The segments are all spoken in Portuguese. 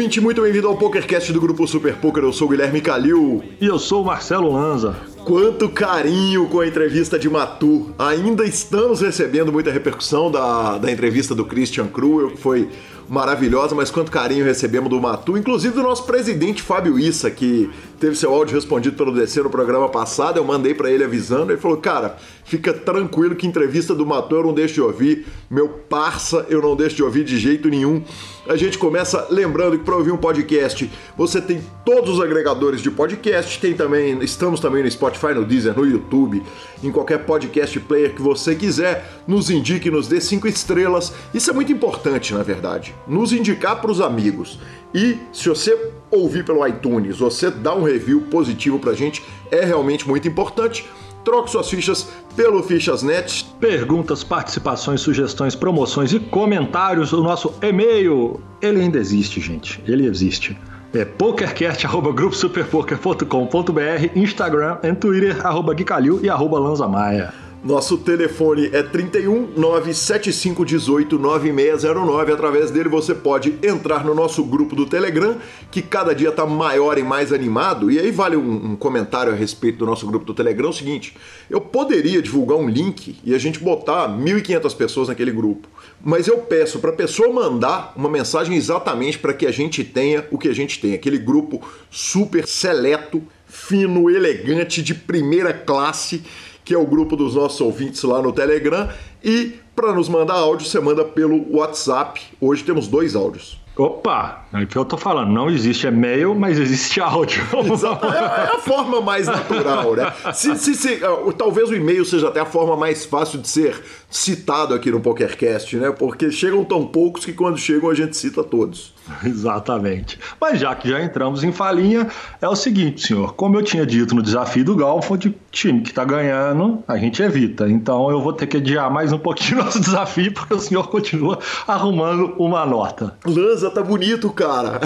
ouvinte, muito bem-vindo ao PokerCast do Grupo Super Poker. Eu sou o Guilherme Calil. E eu sou o Marcelo Lanza. Quanto carinho com a entrevista de Matu. Ainda estamos recebendo muita repercussão da, da entrevista do Christian Cruel, que foi maravilhosa, mas quanto carinho recebemos do Matu, inclusive do nosso presidente Fábio Issa, que teve seu áudio respondido pelo DC no programa passado, eu mandei para ele avisando, ele falou, cara, fica tranquilo que entrevista do Matu eu não deixo de ouvir, meu parça eu não deixo de ouvir de jeito nenhum. A gente começa lembrando que para ouvir um podcast, você tem todos os agregadores de podcast, tem também, estamos também no Spotify, no Deezer, no YouTube, em qualquer podcast player que você quiser, nos indique, nos dê cinco estrelas. Isso é muito importante, na verdade nos indicar para os amigos. E se você ouvir pelo iTunes, você dá um review positivo para a gente, é realmente muito importante. Troque suas fichas pelo Fichasnet. Perguntas, participações, sugestões, promoções e comentários. O nosso e-mail, ele ainda existe, gente. Ele existe. É pokercast.gruposuperpoker.com.br, Instagram e Twitter, arroba Guicalil e arroba Lanzamaia. Nosso telefone é 31 97518 9609. Através dele você pode entrar no nosso grupo do Telegram, que cada dia está maior e mais animado. E aí vale um, um, comentário a respeito do nosso grupo do Telegram: é o seguinte, eu poderia divulgar um link e a gente botar 1.500 pessoas naquele grupo. Mas eu peço para a pessoa mandar uma mensagem exatamente para que a gente tenha o que a gente tem, aquele grupo super seleto, fino, elegante, de primeira classe que é o grupo dos nossos ouvintes lá no Telegram. E para nos mandar áudio, você manda pelo WhatsApp. Hoje temos dois áudios. Opa, é o que eu tô falando. Não existe e-mail, mas existe áudio. Exato. É, é a forma mais natural, né? Se, se, se, uh, talvez o e-mail seja até a forma mais fácil de ser citado aqui no PokerCast, né? Porque chegam tão poucos que quando chegam a gente cita todos. Exatamente. Mas já que já entramos em falinha, é o seguinte, senhor. Como eu tinha dito no desafio do Galfo, de time que tá ganhando, a gente evita. Então eu vou ter que adiar mais um pouquinho nosso desafio, porque o senhor continua arrumando uma nota. Lanza, tá bonito, cara.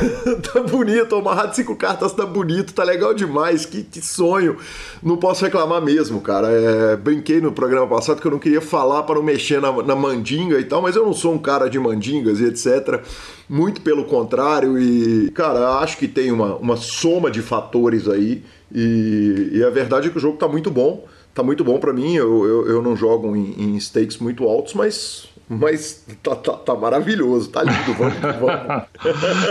tá bonito. Amarrado cinco cartas tá bonito, tá legal demais. Que, que sonho. Não posso reclamar mesmo, cara. É, brinquei no programa passado que eu não queria falar para não mexer na, na mandinga e tal, mas eu não sou um cara de mandingas e etc. Muito pelo contrário, e, cara, acho que tem uma, uma soma de fatores aí. E, e a verdade é que o jogo tá muito bom. Tá muito bom para mim. Eu, eu, eu, não jogo em, em stakes muito altos, mas mas tá, tá, tá, maravilhoso, tá lindo, vamos, vamos.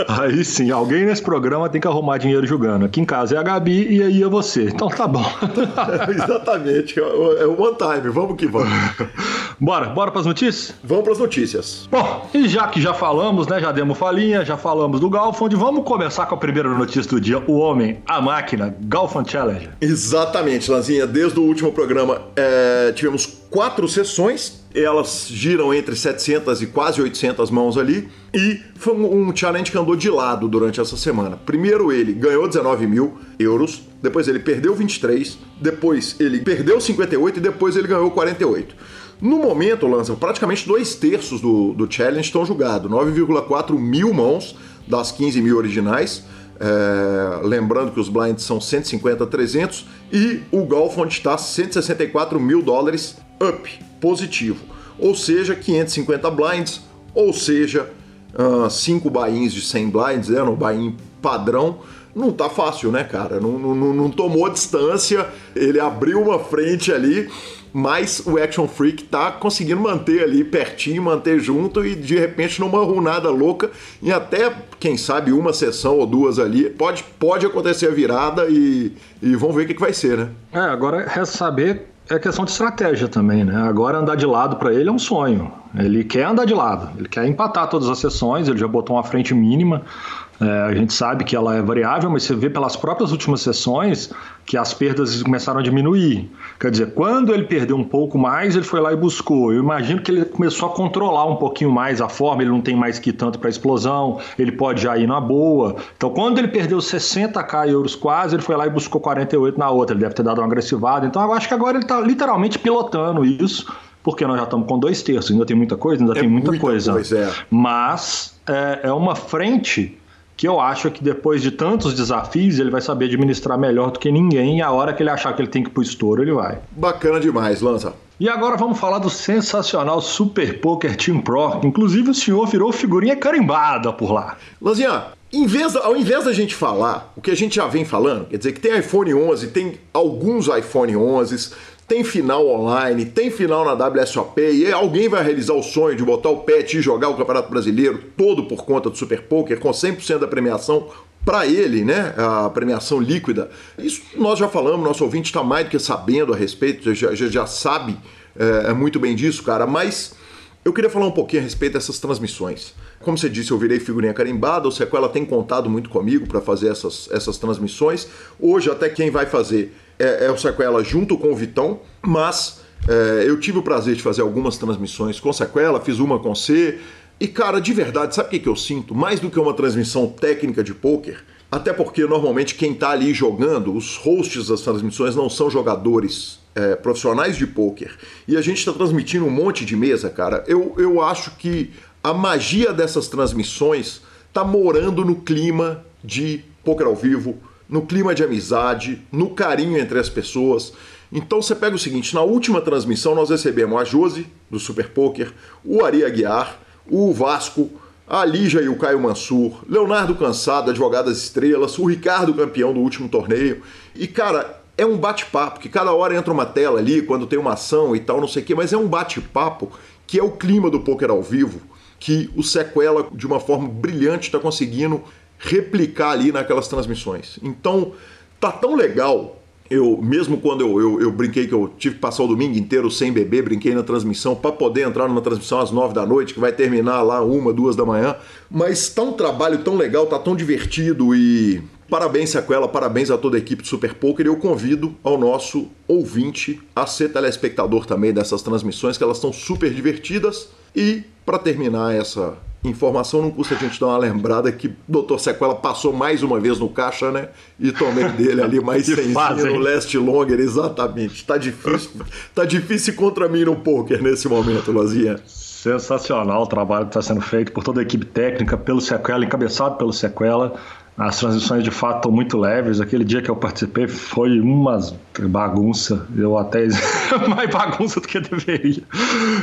Aí sim, alguém nesse programa tem que arrumar dinheiro jogando. Aqui em casa é a Gabi e aí é você. Então tá bom. Exatamente, é o one time, vamos que vamos. Bora, bora pras notícias? Vamos pras notícias. Bom, e já que já falamos, né, já demos falinha, já falamos do Galfond, vamos começar com a primeira notícia do dia, o homem, a máquina, Galfond Challenge. Exatamente, Lanzinha, desde o último programa é, tivemos quatro sessões, elas giram entre 700 e quase 800 mãos ali, e foi um, challenge que andou de lado durante essa semana. Primeiro ele ganhou 19 mil euros, depois ele perdeu 23, depois ele perdeu 58 e depois ele ganhou 48. No momento, Lança, praticamente dois terços do, do challenge estão julgados, 9,4 mil mãos das 15 mil originais. É, lembrando que os blinds são 150 a 300 e o Golfond está 164 mil dólares up, positivo. Ou seja, 550 blinds, ou seja, 5 uh, buy-ins de 100 blinds, né, no buy-in padrão. Não tá fácil, né, cara? Não, não, não tomou distância, ele abriu uma frente ali, mas o Action Freak tá conseguindo manter ali pertinho, manter junto e de repente numa runada louca, e até, quem sabe, uma sessão ou duas ali, pode, pode acontecer a virada e, e vamos ver o que, que vai ser, né? É, agora resta saber é questão de estratégia também, né? Agora andar de lado para ele é um sonho. Ele quer andar de lado, ele quer empatar todas as sessões, ele já botou uma frente mínima. É, a gente sabe que ela é variável, mas você vê pelas próprias últimas sessões que as perdas começaram a diminuir. Quer dizer, quando ele perdeu um pouco mais, ele foi lá e buscou. Eu imagino que ele começou a controlar um pouquinho mais a forma, ele não tem mais que ir tanto para explosão, ele pode já ir na boa. Então, quando ele perdeu 60k euros quase, ele foi lá e buscou 48 na outra. Ele deve ter dado uma agressivada. Então, eu acho que agora ele está literalmente pilotando isso porque nós já estamos com dois terços, ainda tem muita coisa, ainda é tem muita, muita coisa. coisa é. Mas é, é uma frente que eu acho que depois de tantos desafios ele vai saber administrar melhor do que ninguém e a hora que ele achar que ele tem que ir pro estouro, ele vai. Bacana demais, Lança. E agora vamos falar do sensacional Super Poker Team Pro. Inclusive o senhor virou figurinha carimbada por lá. Lanzinha, ao invés da gente falar o que a gente já vem falando, quer dizer que tem iPhone 11, tem alguns iPhone 11, tem final online, tem final na WSOP e alguém vai realizar o sonho de botar o pet e jogar o Campeonato Brasileiro todo por conta do Super Poker com 100% da premiação para ele, né, a premiação líquida. Isso nós já falamos, nosso ouvinte está mais do que sabendo a respeito, já, já, já sabe é, muito bem disso, cara, mas eu queria falar um pouquinho a respeito dessas transmissões. Como você disse, eu virei figurinha carimbada, o Sequela tem contado muito comigo para fazer essas, essas transmissões. Hoje, até quem vai fazer é, é o Sequela junto com o Vitão, mas é, eu tive o prazer de fazer algumas transmissões com Sequela, fiz uma com C. E cara, de verdade, sabe o que, que eu sinto? Mais do que uma transmissão técnica de poker, até porque normalmente quem está ali jogando, os hosts das transmissões não são jogadores é, profissionais de poker. E a gente está transmitindo um monte de mesa, cara. Eu, eu acho que a magia dessas transmissões está morando no clima de poker ao vivo, no clima de amizade, no carinho entre as pessoas. Então você pega o seguinte, na última transmissão nós recebemos a Josi, do Super Poker, o Ari Aguiar, o Vasco, a Lígia e o Caio Mansur, Leonardo Cansado, Advogado das Estrelas, o Ricardo, campeão do último torneio. E, cara, é um bate-papo, que cada hora entra uma tela ali, quando tem uma ação e tal, não sei o quê, mas é um bate-papo que é o clima do poker ao vivo, que o Sequela, de uma forma brilhante, está conseguindo replicar ali naquelas transmissões. Então, tá tão legal. Eu, mesmo quando eu, eu, eu, brinquei que eu tive que passar o domingo inteiro sem beber, brinquei na transmissão para poder entrar numa transmissão às nove da noite, que vai terminar lá uma, duas da manhã. Mas tá um trabalho tão legal, tá tão divertido e parabéns Sequela, parabéns a toda a equipe do Super Poker. E eu convido ao nosso ouvinte a ser telespectador também dessas transmissões, que elas estão super divertidas. E para terminar essa Informação não custa a gente dar uma lembrada que o Dr. Sequela passou mais uma vez no caixa, né? E tomei dele ali mais cenzinho no last longer, exatamente. Tá difícil, tá difícil contra mim no poker nesse momento, Lazinha. Sensacional o trabalho que está sendo feito por toda a equipe técnica, pelo Sequela, encabeçado pelo Sequela. As transições de fato estão muito leves. Aquele dia que eu participei foi uma bagunça. Eu até mais bagunça do que deveria.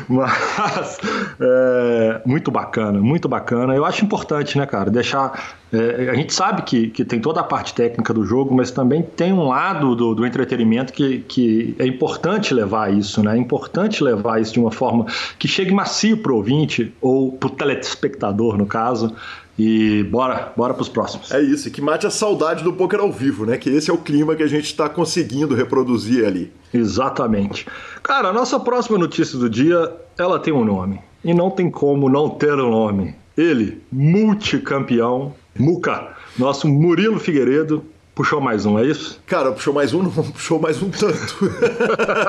Mas é, muito bacana, muito bacana. Eu acho importante, né, cara, deixar. É, a gente sabe que, que tem toda a parte técnica do jogo, mas também tem um lado do, do entretenimento que, que é importante levar isso, né? É importante levar isso de uma forma que chegue macio para o ouvinte ou para o telespectador, no caso. E bora, bora pros próximos. É isso, que mate a saudade do poker ao vivo, né? Que esse é o clima que a gente está conseguindo reproduzir ali. Exatamente. Cara, a nossa próxima notícia do dia, ela tem um nome. E não tem como não ter um nome. Ele, multicampeão, Muca, nosso Murilo Figueiredo, Puxou mais um, é isso? Cara, puxou mais um, não puxou mais um tanto.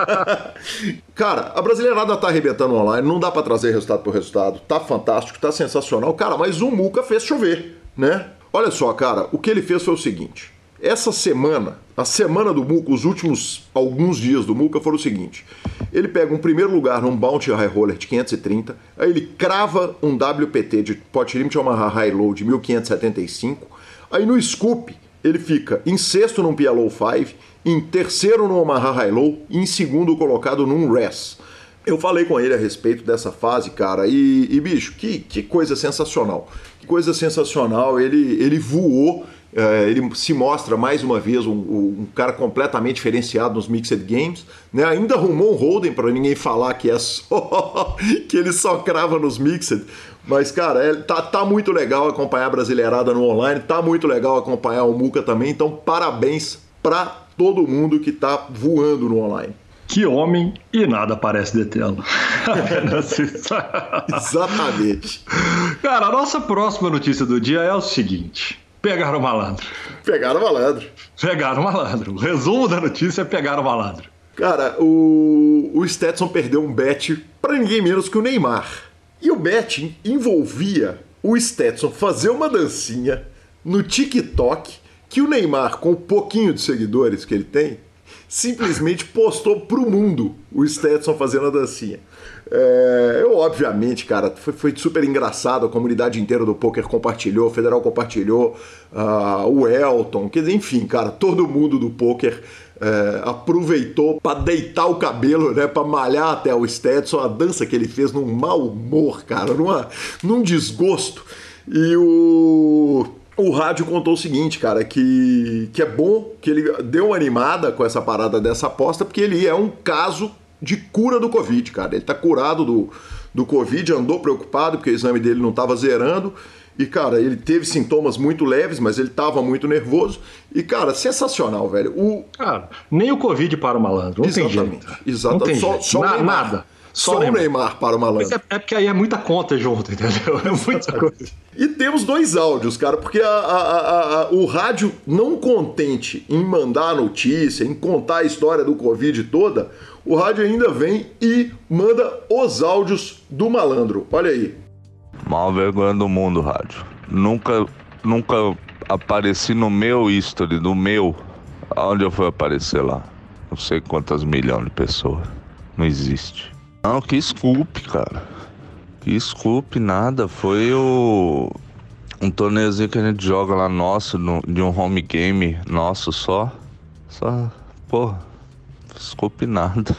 Cara, a Brasileirada tá arrebentando online, não dá para trazer resultado por resultado. Tá fantástico, tá sensacional. Cara, mas o Muca fez chover, né? Olha só, cara, o que ele fez foi o seguinte. Essa semana, a semana do Muca, os últimos alguns dias do Muca foram o seguinte. Ele pega um primeiro lugar num Bounty High Roller de 530, aí ele crava um WPT de Pot Limit Omaha High Low de 1575, aí no Scoop ele fica em sexto num PLO 5, em terceiro no Omaha High Low e em segundo colocado num RES. Eu falei com ele a respeito dessa fase, cara, e, e bicho, que, que coisa sensacional. Que coisa sensacional. Ele, ele voou, é, ele se mostra mais uma vez um, um, cara completamente diferenciado nos Mixed Games. Né? Ainda arrumou um Holden para ninguém falar que é só que ele só crava nos Mixed. Mas, cara, é, tá, tá muito legal acompanhar a Brasileirada no online, tá muito legal acompanhar o Muca também, então parabéns para todo mundo que tá voando no online. Que homem e nada parece detê-lo. Exatamente. Cara, a nossa próxima notícia do dia é o seguinte: pegaram o malandro. Pegaram o malandro. Pegaram o malandro. O resumo da notícia é pegar o malandro. Cara, o, o Stetson perdeu um bet para ninguém menos que o Neymar. E o betting envolvia o Stetson fazer uma dancinha no TikTok que o Neymar, com o pouquinho de seguidores que ele tem, simplesmente postou pro mundo o Stetson fazendo a dancinha. É, eu, obviamente, cara, foi, foi, super engraçado. A comunidade inteira do poker compartilhou, o Federal compartilhou, uh, o Elton, quer dizer, enfim, cara, todo mundo do poker é, aproveitou para deitar o cabelo, né, para malhar até o Stetson, a dança que ele fez num mau humor, cara, numa, num desgosto. E o o rádio contou o seguinte, cara, que, que é bom que ele deu uma animada com essa parada dessa aposta, porque ele é um caso de cura do Covid, cara. Ele tá curado do, do Covid, andou preocupado porque o exame dele não estava zerando. E, cara, ele teve sintomas muito leves, mas ele tava muito nervoso. E, cara, sensacional, velho. O... Cara, nem o Covid para o malandro. Não exatamente, tem jeito. Exatamente. Só, jeito. só Na, nada. Só, só o Neymar. Neymar para o malandro. É, é, porque aí é muita conta junto, entendeu? É muita coisa. E temos dois áudios, cara, porque a, a, a, o rádio, não contente em mandar a notícia, em contar a história do Covid toda, o rádio ainda vem e manda os áudios do malandro. Olha aí. Mal vergonha do mundo, rádio. Nunca, nunca apareci no meu history, no meu. Onde eu fui aparecer lá? Não sei quantas milhões de pessoas. Não existe. Não, que desculpe, cara. Que desculpe, nada. Foi o. Um torneiozinho que a gente joga lá nosso, no, de um home game nosso só. Só. Porra Desculpe nada.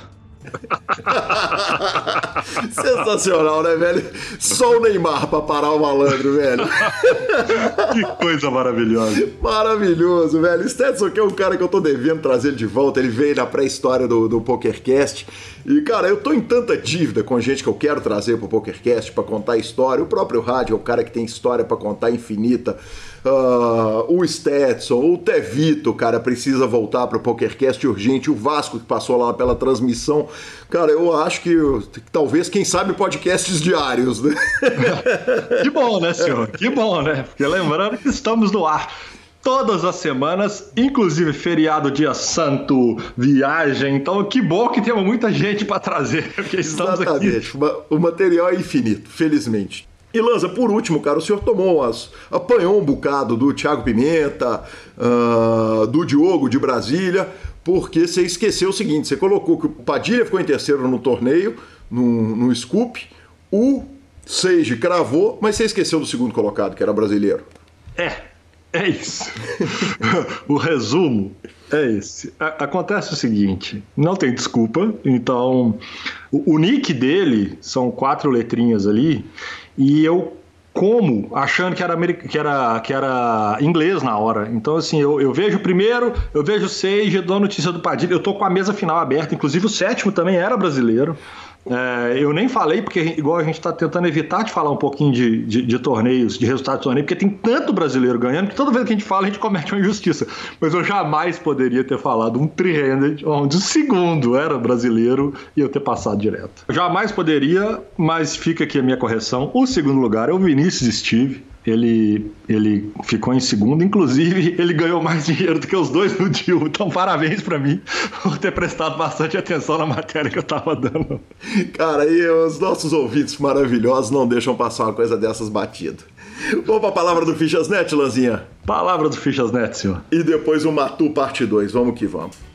Sensacional, né, velho? Só o Neymar pra parar o malandro, velho. que coisa maravilhosa. Maravilhoso, velho. Stetson que é um cara que eu tô devendo trazer de volta. Ele veio na pré-história do, do PokerCast. E, cara, eu tô em tanta dívida com gente que eu quero trazer pro PokerCast pra contar a história. O próprio rádio é o cara que tem história para contar infinita. Uh, o Stetson, o Tevito, cara, precisa voltar para o PokerCast urgente. O Vasco que passou lá pela transmissão. Cara, eu acho que, que talvez, quem sabe, podcasts diários, né? que bom, né, senhor? Que bom, né? Porque lembrando que estamos no ar todas as semanas, inclusive feriado, dia santo, viagem. Então, que bom que temos muita gente para trazer, porque estamos Exatamente. aqui. O material é infinito, felizmente. E Lanza, por último, cara, o senhor tomou apanhou um bocado do Thiago Pimenta, uh, do Diogo de Brasília, porque você esqueceu o seguinte: você colocou que o Padilha ficou em terceiro no torneio, no, no Scoop, o Seiji cravou, mas você esqueceu do segundo colocado, que era brasileiro. É, é isso. o resumo é esse. acontece o seguinte: não tem desculpa, então o, o nick dele são quatro letrinhas ali e eu como achando que era, que era, que era inglês na hora. Então, assim, eu, eu vejo o primeiro, eu vejo o seis, dou a notícia do Padilha, eu tô com a mesa final aberta, inclusive o sétimo também era brasileiro. É, eu nem falei, porque igual a gente está tentando evitar de falar um pouquinho de, de, de, torneios, de resultados de torneio, porque tem tanto brasileiro ganhando que toda vez que a gente fala, a gente comete uma injustiça. Mas eu jamais poderia ter falado um three-handed, onde o segundo era brasileiro e eu ter passado direto. Eu jamais poderia, mas fica aqui a minha correção. O segundo lugar é o Vinícius Steve ele, ele ficou em segundo, inclusive ele ganhou mais dinheiro do que os dois no deal. Então, parabéns para mim por ter prestado bastante atenção na matéria que eu tava dando. Cara, e os nossos ouvintes maravilhosos não deixam passar uma coisa dessas batida. Vamos para a palavra do Fichasnet, Lanzinha? Palavra do Fichasnet, senhor. E depois o Matu parte 2. Vamos que vamos.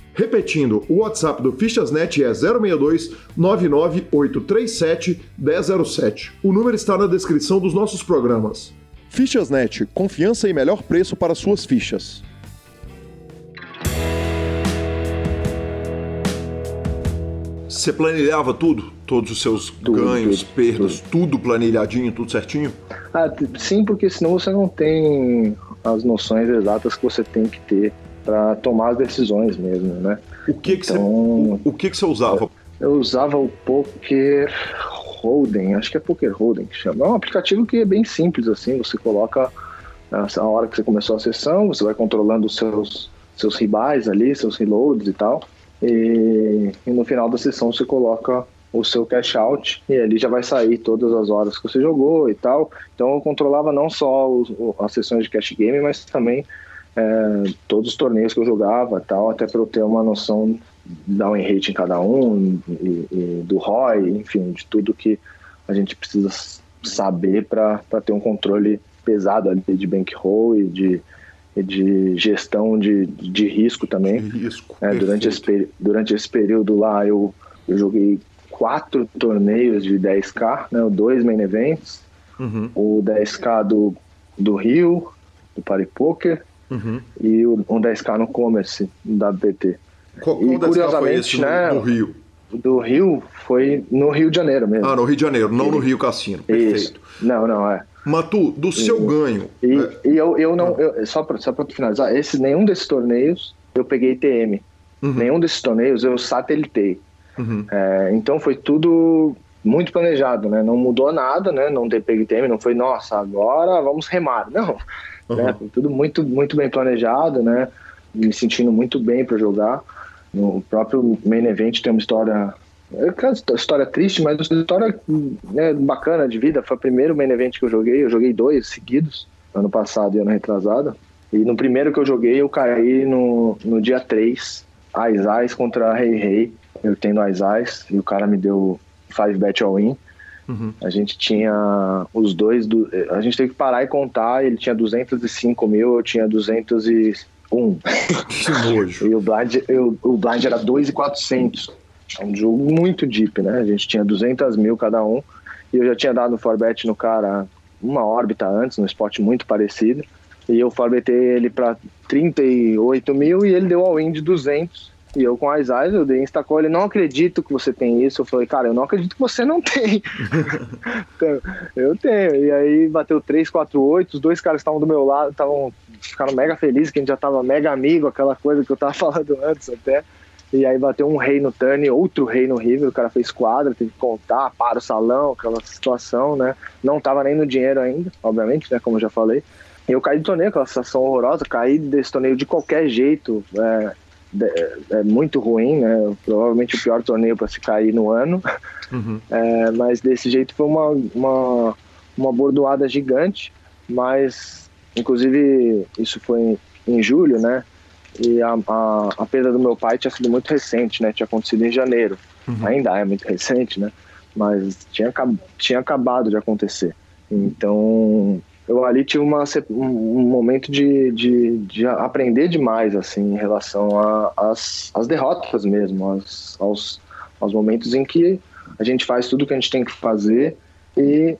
Repetindo, o WhatsApp do Fichasnet é 062 99837 1007. O número está na descrição dos nossos programas. Fichasnet, confiança e melhor preço para suas fichas. Você planilhava tudo? Todos os seus tudo, ganhos, tudo, perdas, tudo. tudo. planilhadinho, tudo certinho? Ah, sim, porque senão você não tem as noções exatas que você tem que ter para tomar as decisões mesmo, né? O que que, então, você, o, que, que você usava? Eu usava o Poker Hold'em, acho que é Poker Hold'em que chama. É um aplicativo que é bem simples assim, você coloca a hora que você começou a sessão, você vai controlando os seus seus ribais ali, seus reloads e tal. e, e no final da sessão você coloca o seu cash out e ali já vai sair todas as horas que você jogou e tal. Então eu controlava não só os, as sessões de cash game, mas também é, todos os torneios que eu jogava tal, até para eu ter uma noção da win rate em cada um e, e, do ROI, enfim, de tudo que a gente precisa saber para ter um controle pesado ali de bankroll e de, e de gestão de, de risco também. De risco. É, durante, esse, durante esse período lá eu, eu joguei quatro torneios de 10K, né, dois main events, uhum. o 10K do, do Rio, do Party Poker, uhum. e um 10K no Commerce, da WPT. Qual, e, curiosamente, né, no Rio? Do Rio foi no Rio de Janeiro mesmo. Ah, no Rio de Janeiro, não e, no Rio Cassino. Perfeito. Isso. Não, não, é. Matu, do seu e, ganho. E, é... e eu, eu não. Eu, só para só finalizar, esse, nenhum desses torneios eu peguei TM. Uhum. Nenhum desses torneios eu satelitei. Uhum. É, então foi tudo muito planejado, né? Não mudou nada, né? Não ter TM, não foi, nossa, agora vamos remar. Não. Uhum. Né? Tudo muito, muito bem planejado, né? Me sentindo muito bem para jogar. No próprio main event tem uma história é história triste, mas uma história né, bacana de vida. Foi o primeiro main event que eu joguei. Eu joguei dois seguidos, ano passado e ano retrasado. E no primeiro que eu joguei, eu caí no, no dia 3, Ais Ais contra Rei Rei. Eu tendo Ais Ais e o cara me deu 5 bet all in. Uhum. A gente tinha os dois, do, a gente teve que parar e contar. Ele tinha 205 mil, eu tinha 201. Que nojo. e o blind, eu, o blind era 2,400. É um jogo muito deep, né? A gente tinha 200 mil cada um. E eu já tinha dado no forbet no cara uma órbita antes, num spot muito parecido. E eu forbetei ele para 38 mil e ele deu all-in de 200. E eu com as eyes, eu dei instacall, ele não acredito que você tem isso. Eu falei, cara, eu não acredito que você não tem. então, eu tenho. E aí bateu 3, 4, 8. Os dois caras estavam do meu lado estavam ficaram mega felizes, que a gente já tava mega amigo, aquela coisa que eu tava falando antes até. E aí bateu um rei no turn, outro rei no river, o cara fez quadra, teve que contar, para o salão, aquela situação, né? Não tava nem no dinheiro ainda, obviamente, né? Como eu já falei. E eu caí do torneio, aquela situação horrorosa, caí desse torneio de qualquer jeito, é, é, muito ruim, né? Provavelmente o pior torneio para se cair no ano. Uhum. É, mas desse jeito foi uma, uma, uma bordoada gigante, mas inclusive isso foi em, em julho, né? E a, a, a, perda do meu pai tinha sido muito recente, né? Tinha acontecido em janeiro. Uhum. Ainda é muito recente, né? Mas tinha, tinha acabado de acontecer. Então, eu ali tive uma, um momento de, de, de aprender demais, assim, em relação às derrotas mesmo, as, aos, aos momentos em que a gente faz tudo que a gente tem que fazer e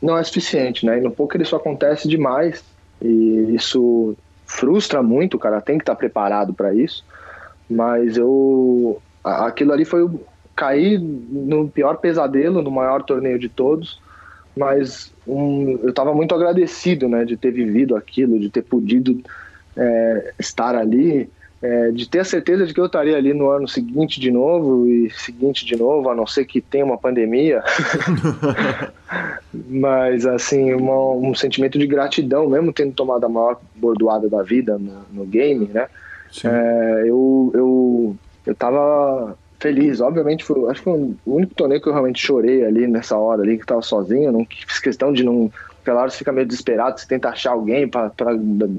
não é suficiente, né? E no poker isso acontece demais e isso frustra muito, o cara tem que estar tá preparado para isso. Mas eu. Aquilo ali foi cair no pior pesadelo, no maior torneio de todos. Mas um, eu estava muito agradecido né, de ter vivido aquilo, de ter podido é, estar ali é, de ter a certeza de que eu estaria ali no ano seguinte de novo e seguinte de novo, a não ser que tenha uma pandemia. Mas, assim, uma, um sentimento de gratidão, mesmo tendo tomado a maior bordoada da vida no, no game, né? É, eu, eu, eu tava feliz. Obviamente, foi, acho que o único torneio que eu realmente chorei ali nessa hora ali, que tava sozinho. Não fiz questão de não. Claro, você fica meio desesperado, você tenta achar alguém para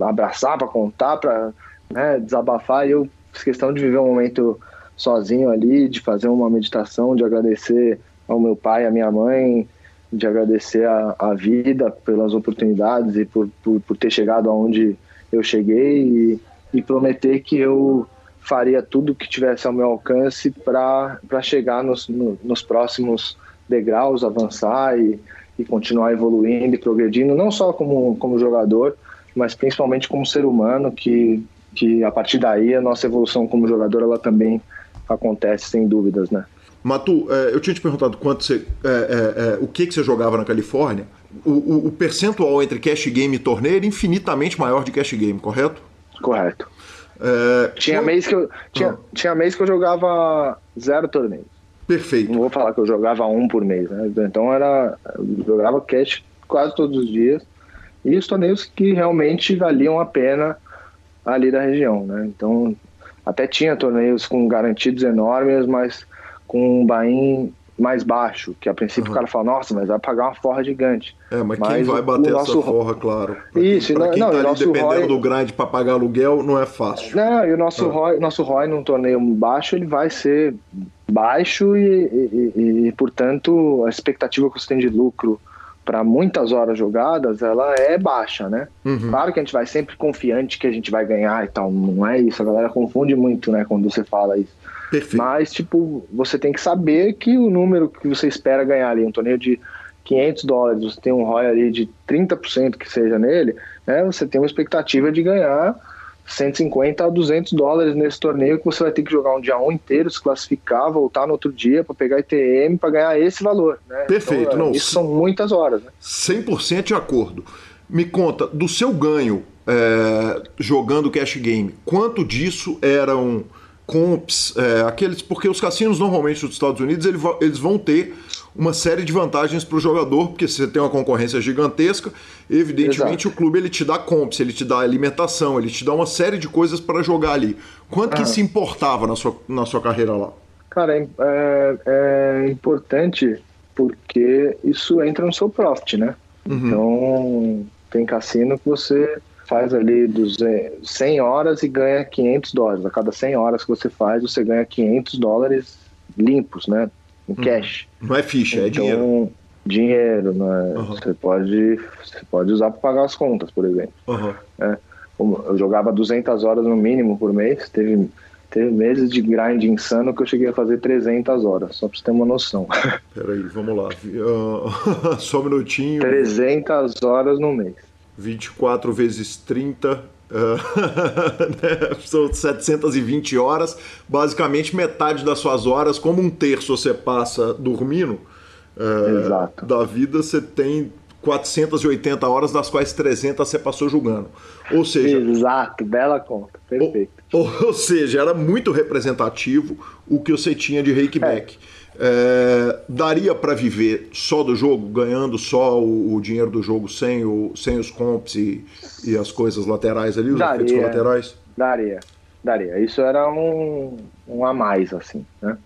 abraçar, para contar, para né, desabafar. E eu fiz questão de viver um momento sozinho ali, de fazer uma meditação, de agradecer ao meu pai, à minha mãe, de agradecer a, a vida pelas oportunidades e por, por, por, ter chegado aonde eu cheguei e, e prometer que eu faria tudo que tivesse ao meu alcance para chegar nos, no, nos próximos degraus, avançar e, e continuar evoluindo e progredindo, não só como, como jogador, mas principalmente como ser humano que que a partir daí a nossa evolução como jogador ela também acontece sem dúvidas, né? Matu, é, eu tinha te perguntado quanto você, é, é, é, o que, que você jogava na Califórnia. O, o, o, percentual entre cash game e torneio era infinitamente maior de cash game, correto? Correto. É, tinha, mês que eu, tinha, ah. tinha mês que eu jogava zero torneios. Perfeito. Não vou falar que eu jogava um por mês, né? Então era. Eu jogava cash quase todos os dias. E os torneios que realmente valiam a pena ali da região, né? Então, até tinha torneios com garantidos enormes, mas com um buy mais baixo, que a princípio uhum. o cara fala, nossa, mas vai pagar uma forra gigante. É, mas, mas quem vai bater essa nosso... forra, claro? Pra Isso, quem, não, quem não, tá ali dependendo ROI... do grind para pagar aluguel, não é fácil. Não, e o nosso, ah. ROI, nosso ROI num torneio baixo, ele vai ser baixo e, e, e, e portanto, a expectativa que você tem de lucro para muitas horas jogadas, ela é baixa, né? Uhum. Claro que a gente vai sempre confiante que a gente vai ganhar e tal, não é isso, a galera confunde muito, né, quando você fala isso. Perfeito. Mas, tipo, você tem que saber que o número que você espera ganhar ali, um torneio de 500 dólares, você tem um ROI ali de 30% que seja nele, né, você tem uma expectativa de ganhar 150 a 200 dólares nesse torneio que você vai ter que jogar um dia um inteiro, se classificar, voltar no outro dia para pegar ITM para ganhar esse valor. Né? Perfeito. Então, não, isso são muitas horas. Né? 100% de acordo. Me conta, do seu ganho é, jogando cash game, quanto disso eram comps, é, aqueles, porque os cassinos normalmente dos Estados Unidos eles vão ter uma série de vantagens para o jogador, porque você tem uma concorrência gigantesca, evidentemente Exato. o clube ele te dá comps, ele te dá alimentação, ele te dá uma série de coisas para jogar ali. Quanto que se importava na sua, na sua carreira lá? Cara, é, é, é importante porque isso entra no seu profit, né? Uhum. Então, tem cassino que você faz ali 200, 100 horas e ganha 500 dólares. A cada 100 horas que você faz, você ganha 500 dólares limpos, né? Em uhum. cash. Não é ficha, é então, é dinheiro. Dinheiro, né? Uhum. Você, pode, você pode usar para pagar as contas, por exemplo. Uhum. É, eu jogava 200 horas no mínimo por mês, teve, teve meses de grind insano que eu cheguei a fazer 300 horas, só para você ter uma noção. Peraí, vamos lá. Uh, só um minutinho. 300 horas no mês. 24 vezes 30, uh, são 720 horas. Basicamente, metade das suas horas, como um terço você passa dormindo, uh, da vida você tem 480 horas, das quais 300 você passou jogando. Ou seja. Exato, bela conta, perfeito. Ou, ou seja, era muito representativo o que você tinha de rakeback. É. É, daria para viver só do jogo, ganhando só o, o, dinheiro do jogo sem, o, sem os comps e, e as coisas laterais ali, os daria, efeitos colaterais? Daria, daria. Isso era um, um a mais, assim, né?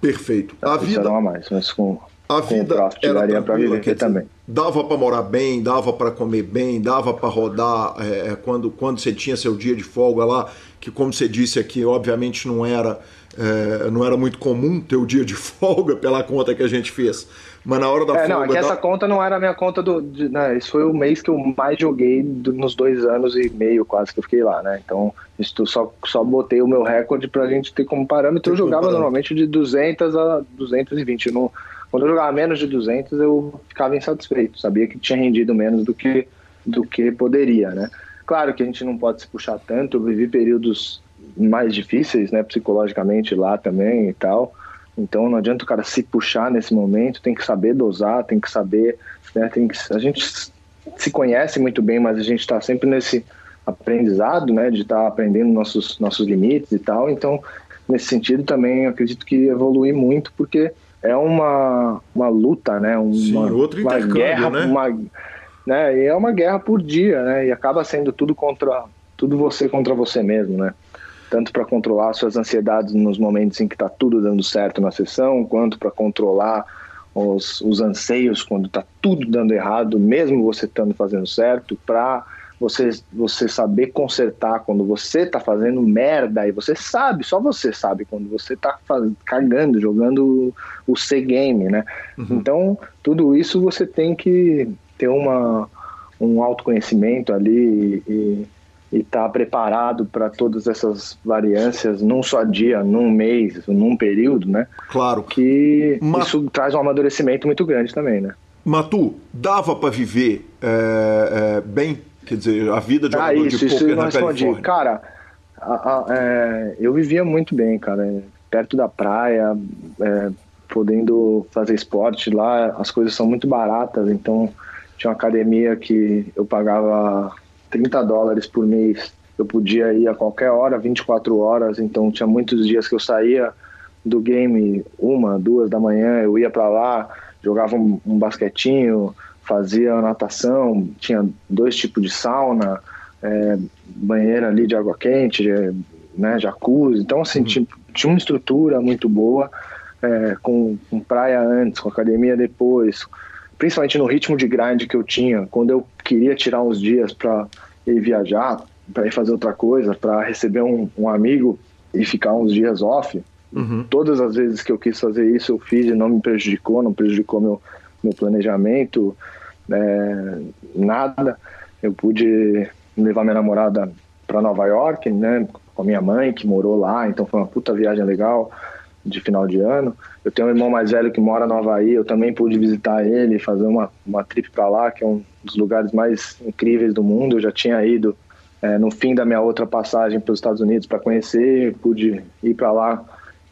Perfeito. A Isso vida, era um a mais, mas com, a vida com profit, era daria para viver dizer, também. Dava para morar bem, dava para comer bem, dava para rodar é, é, quando, quando você tinha seu dia de folga lá, que como você disse aqui, obviamente não era é, não era muito comum ter o dia de folga pela conta que a gente fez. Mas na hora da é, folga. Não, é que essa conta não era a minha conta do. De, né, esse foi o mês que eu mais joguei do, nos dois anos e meio quase que eu fiquei lá, né? Então, isso só, só botei o meu recorde pra gente ter como parâmetro. Tem eu jogava parâmetro. normalmente de 200 a 220. No, quando eu jogava menos de 200, eu ficava insatisfeito. Sabia que tinha rendido menos do que, do que poderia, né? Claro que a gente não pode se puxar tanto. Eu vivi períodos mais difíceis, né, psicologicamente lá também e tal. Então não adianta o cara se puxar nesse momento, tem que saber dosar, tem que saber, né, tem que, a gente se conhece muito bem, mas a gente está sempre nesse aprendizado, né, de estar tá aprendendo nossos nossos limites e tal. Então nesse sentido também acredito que evolui muito porque é uma, uma luta, né, uma, Sim, outro uma guerra, né? uma né, e é uma guerra por dia, né, e acaba sendo tudo contra tudo você contra você mesmo, né tanto para controlar suas ansiedades nos momentos em que está tudo dando certo na sessão, quanto para controlar os, os anseios quando está tudo dando errado, mesmo você estando fazendo certo, para você, você saber consertar quando você está fazendo merda e você sabe, só você sabe quando você está cagando, jogando o C-game, né? Uhum. Então, tudo isso você tem que ter uma, um autoconhecimento ali e, e estar tá preparado para todas essas variâncias num só dia, num mês, num período, né? Claro. Que Ma... isso traz um amadurecimento muito grande também, né? Matu, dava para viver é, é, bem? Quer dizer, a vida de ah, jogador isso, de isso poker na respondi. Califórnia? Cara, a, a, é, eu vivia muito bem, cara. Perto da praia, é, podendo fazer esporte lá, as coisas são muito baratas, então tinha uma academia que eu pagava 30 dólares por mês. Eu podia ir a qualquer hora, 24 horas, então tinha muitos dias que eu saía do game uma, duas da manhã, eu ia para lá, jogava um, um, basquetinho, fazia natação, tinha dois tipos de sauna, é, banheira ali de água quente, né, jacuzzi. Então, assim, uhum. tinha, tinha, uma estrutura muito boa, é, com, com, praia antes, com academia depois, principalmente no ritmo de grind que eu tinha, quando eu queria tirar uns dias para ir viajar, para ir fazer outra coisa, para receber um, um, amigo e ficar uns dias off. Uhum. Todas as vezes que eu quis fazer isso, eu fiz e não me prejudicou, não prejudicou meu, meu planejamento, é, nada. Eu pude levar minha namorada para Nova York, né, com a minha mãe que morou lá, então foi uma puta viagem legal de final de ano. Eu tenho um irmão mais velho que mora no Havaí, eu também pude visitar ele, fazer uma, uma trip para lá, que é um dos lugares mais incríveis do mundo. Eu já tinha ido é, no fim da minha outra passagem para os Estados Unidos para conhecer, pude ir para lá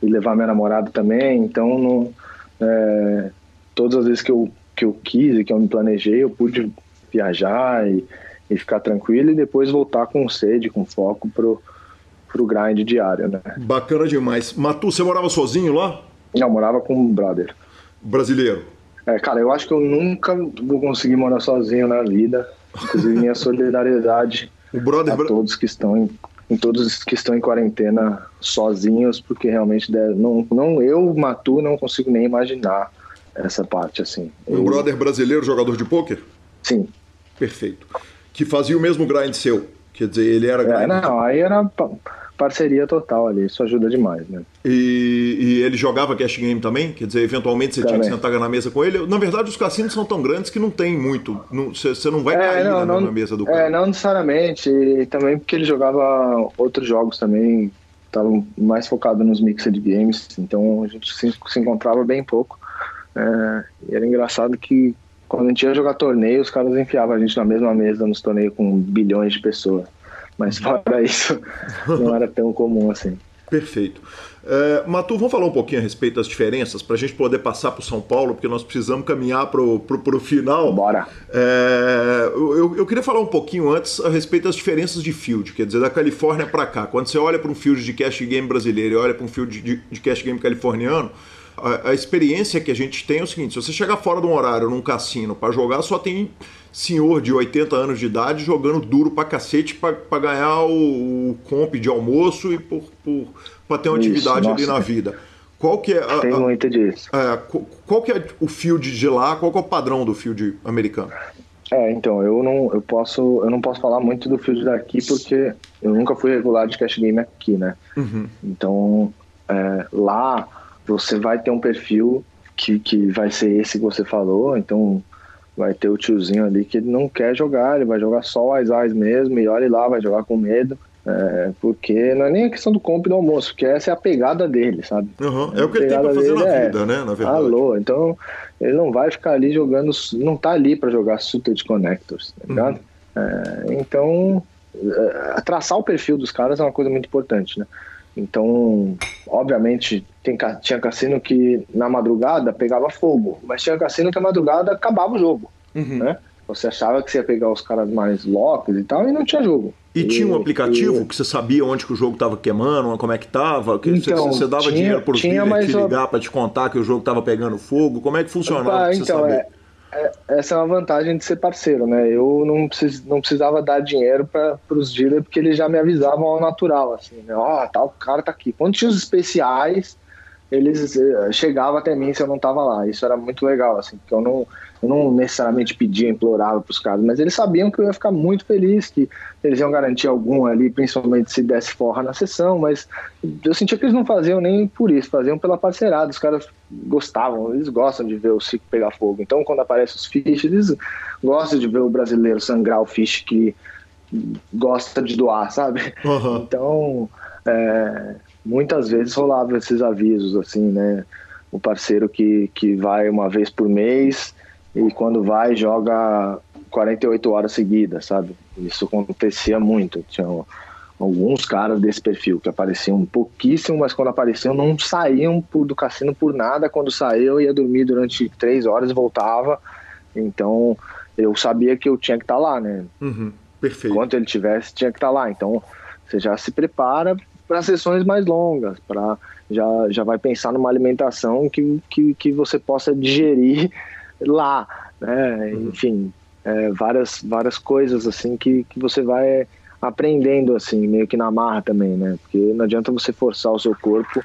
e levar minha namorada também. Então, é, todas as vezes que eu, que eu quis e que eu me planejei, eu pude viajar e, e ficar tranquilo e depois voltar com sede, com foco pro, pro grind diário, né? Bacana demais. Matu, você morava sozinho lá? Não, morava com um brother. Brasileiro? É, cara, eu acho que eu nunca vou conseguir morar sozinho na vida. Inclusive, minha solidariedade o brother... a todos que estão em, em todos que estão em quarentena sozinhos, porque realmente não, não eu, Matu, não consigo nem imaginar essa parte assim. Um eu... brother brasileiro jogador de pôquer? Sim. Perfeito que fazia o mesmo grind seu. Quer dizer, ele era. É, não, aí era parceria total ali, isso ajuda demais, né? E, e, ele jogava cash game também? Quer dizer, eventualmente você também. tinha que sentar na mesa com ele? Na verdade, os cassinos são tão grandes que não tem muito. Não, você, você não vai é, cair não, na, não, mesa do é, cara. É, não necessariamente. E também porque ele jogava outros jogos também, estava mais focado nos mixed games, então a gente se, se encontrava bem pouco. É, e era engraçado que quando a gente ia jogar torneio, os caras enfiavam a gente na mesma mesa nos torneios com bilhões de pessoas. Mas fora isso, não era tão comum assim. Perfeito. É, Matu, vamos falar um pouquinho a respeito das diferenças para a gente poder passar para o São Paulo, porque nós precisamos caminhar para o final. Bora. É, eu, eu, queria falar um pouquinho antes a respeito das diferenças de field, quer dizer, da Califórnia para cá. Quando você olha para um field de cash game brasileiro e olha para um field de, de cash game californiano, a, a, experiência que a gente tem é o seguinte: se você chegar fora de um horário num cassino para jogar, só tem senhor de 80 anos de idade jogando duro pra cacete para ganhar o, o comp de almoço e por, por, pra ter uma Isso, atividade nossa. ali na vida. Qual que é a, Tem muito disso. É, qual que é o field de lá? Qual que é o padrão do field americano? É, então, eu não, eu posso, eu não posso falar muito do field daqui porque eu nunca fui regular de cash game aqui, né? Uhum. Então, é, lá você vai ter um perfil que, que vai ser esse que você falou, então vai ter o tiozinho ali que ele não quer jogar, ele vai jogar só o Ais mesmo, e olha lá, vai jogar com medo. É, porque não é nem a questão do compra e do almoço, porque essa é a pegada dele, sabe? Uhum. É o que ele tem pra fazer na é, vida, né? Na verdade. Alô, então ele não vai ficar ali jogando, não tá ali para jogar Suited Connectors, tá ligado? Uhum. É, então, é, traçar o perfil dos caras é uma coisa muito importante, né? Então, obviamente, tem, tinha cassino que na madrugada pegava fogo, mas tinha cassino que na madrugada acabava o jogo, uhum. né? Você achava que você ia pegar os caras mais loucos e tal, e não tinha jogo. E, e tinha um aplicativo e... que você sabia onde que o jogo estava queimando, como é que estava? Que então, você, você dava tinha, dinheiro por tinha, te ligar para te contar que o jogo estava pegando fogo? Como é que funcionava? Ah, então, é, é, essa é uma vantagem de ser parceiro, né? Eu não, precis, não precisava dar dinheiro para os dealers porque eles já me avisavam ao natural, assim, né? Ó, oh, tal cara tá aqui. Quando tinha os especiais, eles eh, chegavam até mim se eu não tava lá. Isso era muito legal, assim, porque eu não, eu não necessariamente pedia, implorava para os caras, mas eles sabiam que eu ia ficar muito feliz, que eles iam garantir algum ali, principalmente se desse forra na sessão, mas eu sentia que eles não faziam nem por isso, faziam pela parceirada. Os caras gostavam, eles gostam de ver o ciclo pegar fogo. Então, quando aparecem os fish, eles gostam de ver o brasileiro sangrar o fish que gosta de doar, sabe? Uhum. Então, é, muitas vezes rolava esses avisos, assim, né? O parceiro que, que vai uma vez por mês e quando vai joga 48 horas seguidas, sabe? Isso acontecia muito. Tinha alguns caras desse perfil que apareciam pouquíssimo, mas quando apareciam não saíam do cassino por nada. Quando saiu, eu ia dormir durante três horas e voltava. Então eu sabia que eu tinha que estar tá lá, né? Uhum, perfeito. Enquanto ele tivesse, tinha que estar tá lá. Então você já se prepara para sessões mais longas, para já, já vai pensar numa alimentação que, que, que você possa digerir lá, né? Uhum. Enfim, é, várias, várias coisas assim que, que você vai aprendendo assim, meio que na marra também, né? Porque não adianta você forçar o seu corpo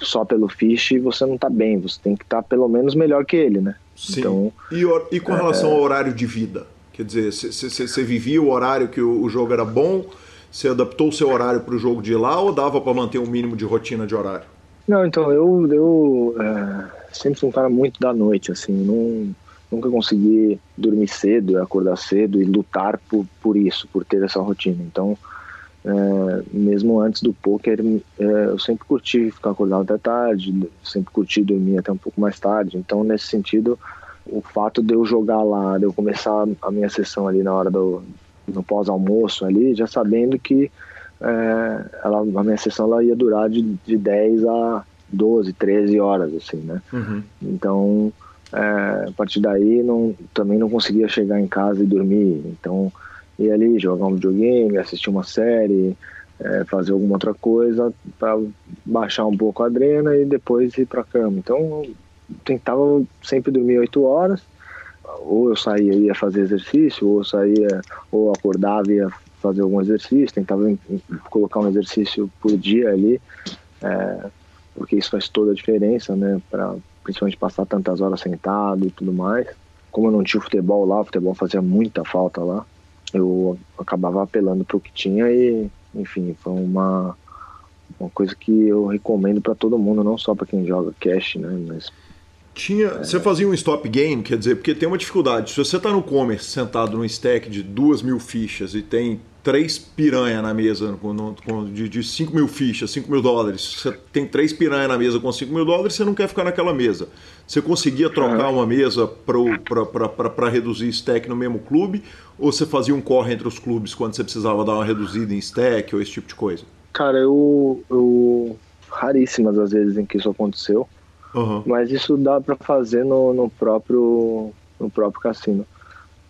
só pelo fish e você não tá bem, você tem que estar tá pelo menos melhor que ele, né? Sim. Então, e, e com relação é... ao horário de vida? Quer dizer, você vivia o horário que o, o jogo era bom? Você adaptou o seu horário para o jogo de lá ou dava para manter um mínimo de rotina de horário? Não, então eu, eu é, sempre fui um cara muito da noite, assim, não, nunca consegui dormir cedo, acordar cedo e lutar por, por isso, por ter essa rotina. Então, é, mesmo antes do poker, é, eu sempre curti ficar acordado até tarde, sempre curti dormir até um pouco mais tarde. Então, nesse sentido, o fato de eu jogar lá, de eu começar a minha sessão ali na hora do no pós-almoço ali, já sabendo que é, ela, a minha sessão ela ia durar de, de 10 a 12, 13 horas, assim, né? Uhum. Então, é, a partir daí, não, também não conseguia chegar em casa e dormir. Então, ia ali jogar um videogame, assistir uma série, é, fazer alguma outra coisa para baixar um pouco a adrena e depois ir para cama. Então, tentava sempre dormir 8 horas, ou eu saía e ia fazer exercício, ou eu saía, ou acordava e ia fazer algum exercício, tentava colocar um exercício por dia ali, é, porque isso faz toda a diferença, né, para principalmente passar tantas horas sentado e tudo mais. Como eu não tinha futebol lá, o futebol fazia muita falta lá, eu acabava apelando para o que tinha e, enfim, foi uma uma coisa que eu recomendo para todo mundo, não só para quem joga cash, né, mas tinha, você fazia um stop game, quer dizer, porque tem uma dificuldade. Se você está no commerce sentado num stack de duas mil fichas e tem três piranha na mesa com, com, de, de 5 mil fichas, 5 mil dólares, você tem três piranha na mesa com 5 mil dólares, você não quer ficar naquela mesa. Você conseguia trocar uma mesa para reduzir stack no mesmo clube? Ou você fazia um corre entre os clubes quando você precisava dar uma reduzida em stack ou esse tipo de coisa? Cara, eu, eu raríssimas as vezes em que isso aconteceu. Uhum. Mas isso dá para fazer no, no, próprio, no próprio cassino.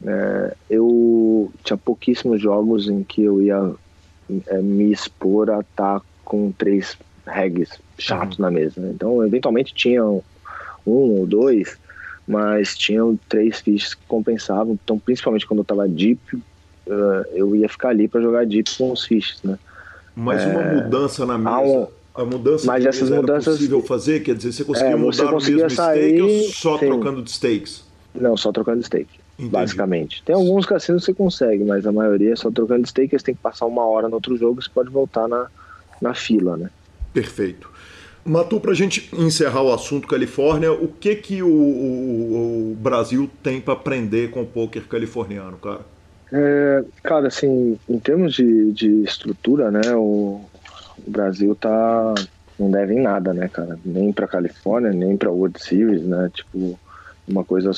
É, eu tinha pouquíssimos jogos em que eu ia é, me expor a estar tá com três regs chatos uhum. na mesa. Então, eventualmente tinha um, ou dois, mas tinham três fichas que compensavam. Então, principalmente quando eu estava deep, uh, eu ia ficar ali para jogar deep com os fichas, né? Mas uma é, mudança na mesa. A mudança mas que essas mudanças possível fazer, quer dizer, você conseguia é, você mudar o mesmo sair, stake só sim. trocando de stakes? Não, só trocando de stake, Entendi. basicamente. Tem alguns cassinos que você consegue, mas a maioria é só trocando de stake, você tem que passar uma hora no outro jogo, você pode voltar na, na fila, né? Perfeito. Matu, para a gente encerrar o assunto Califórnia, o que que o, o, o Brasil tem para aprender com o poker californiano, cara? É, cara, assim, em termos de, de estrutura, né, o, o Brasil tá não deve em nada, né, cara? Nem para Califórnia, nem para World Series, né? Tipo, uma coisa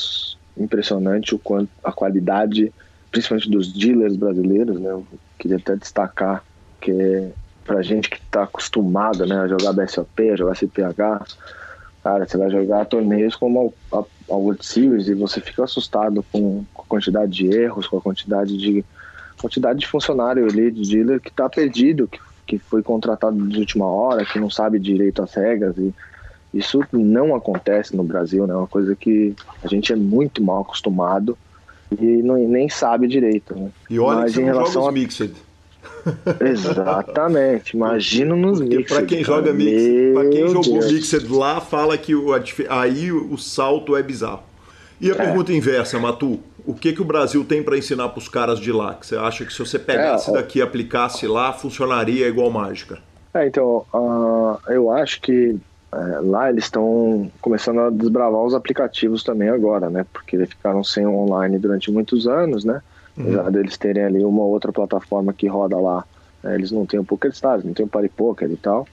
impressionante o quanto a qualidade, principalmente dos dealers brasileiros, né? Eu queria até destacar que pra gente que tá acostumado, né, a jogar BSOP, a jogar CPH, cara, você vai jogar torneios como a, a, a World Series e você fica assustado com, com, a quantidade de erros, com a quantidade de quantidade de funcionário ali, de dealer que tá perdido, que que foi contratado de última hora, que não sabe direito as regras e isso não acontece no Brasil, né? É uma coisa que a gente é muito mal acostumado e não, nem sabe direito. Né? E olha Mas que em relação a mixed. Exatamente, imagina nos Porque mixed. Para quem joga mixed, para quem jogou Deus. mixed lá, fala que o, aí o salto é bizarro. E a é. pergunta inversa, Matu, o que, que o Brasil tem para ensinar para os caras de lá? Que você acha que se você pegasse é, daqui e aplicasse lá, funcionaria igual mágica? É, então, uh, eu acho que uh, lá eles estão começando a desbravar os aplicativos também agora, né? Porque eles ficaram sem online durante muitos anos, né? Uhum. Apesar deles terem ali uma outra plataforma que roda lá, né? eles não têm o Poker Stars, não têm o Party Poker e tal.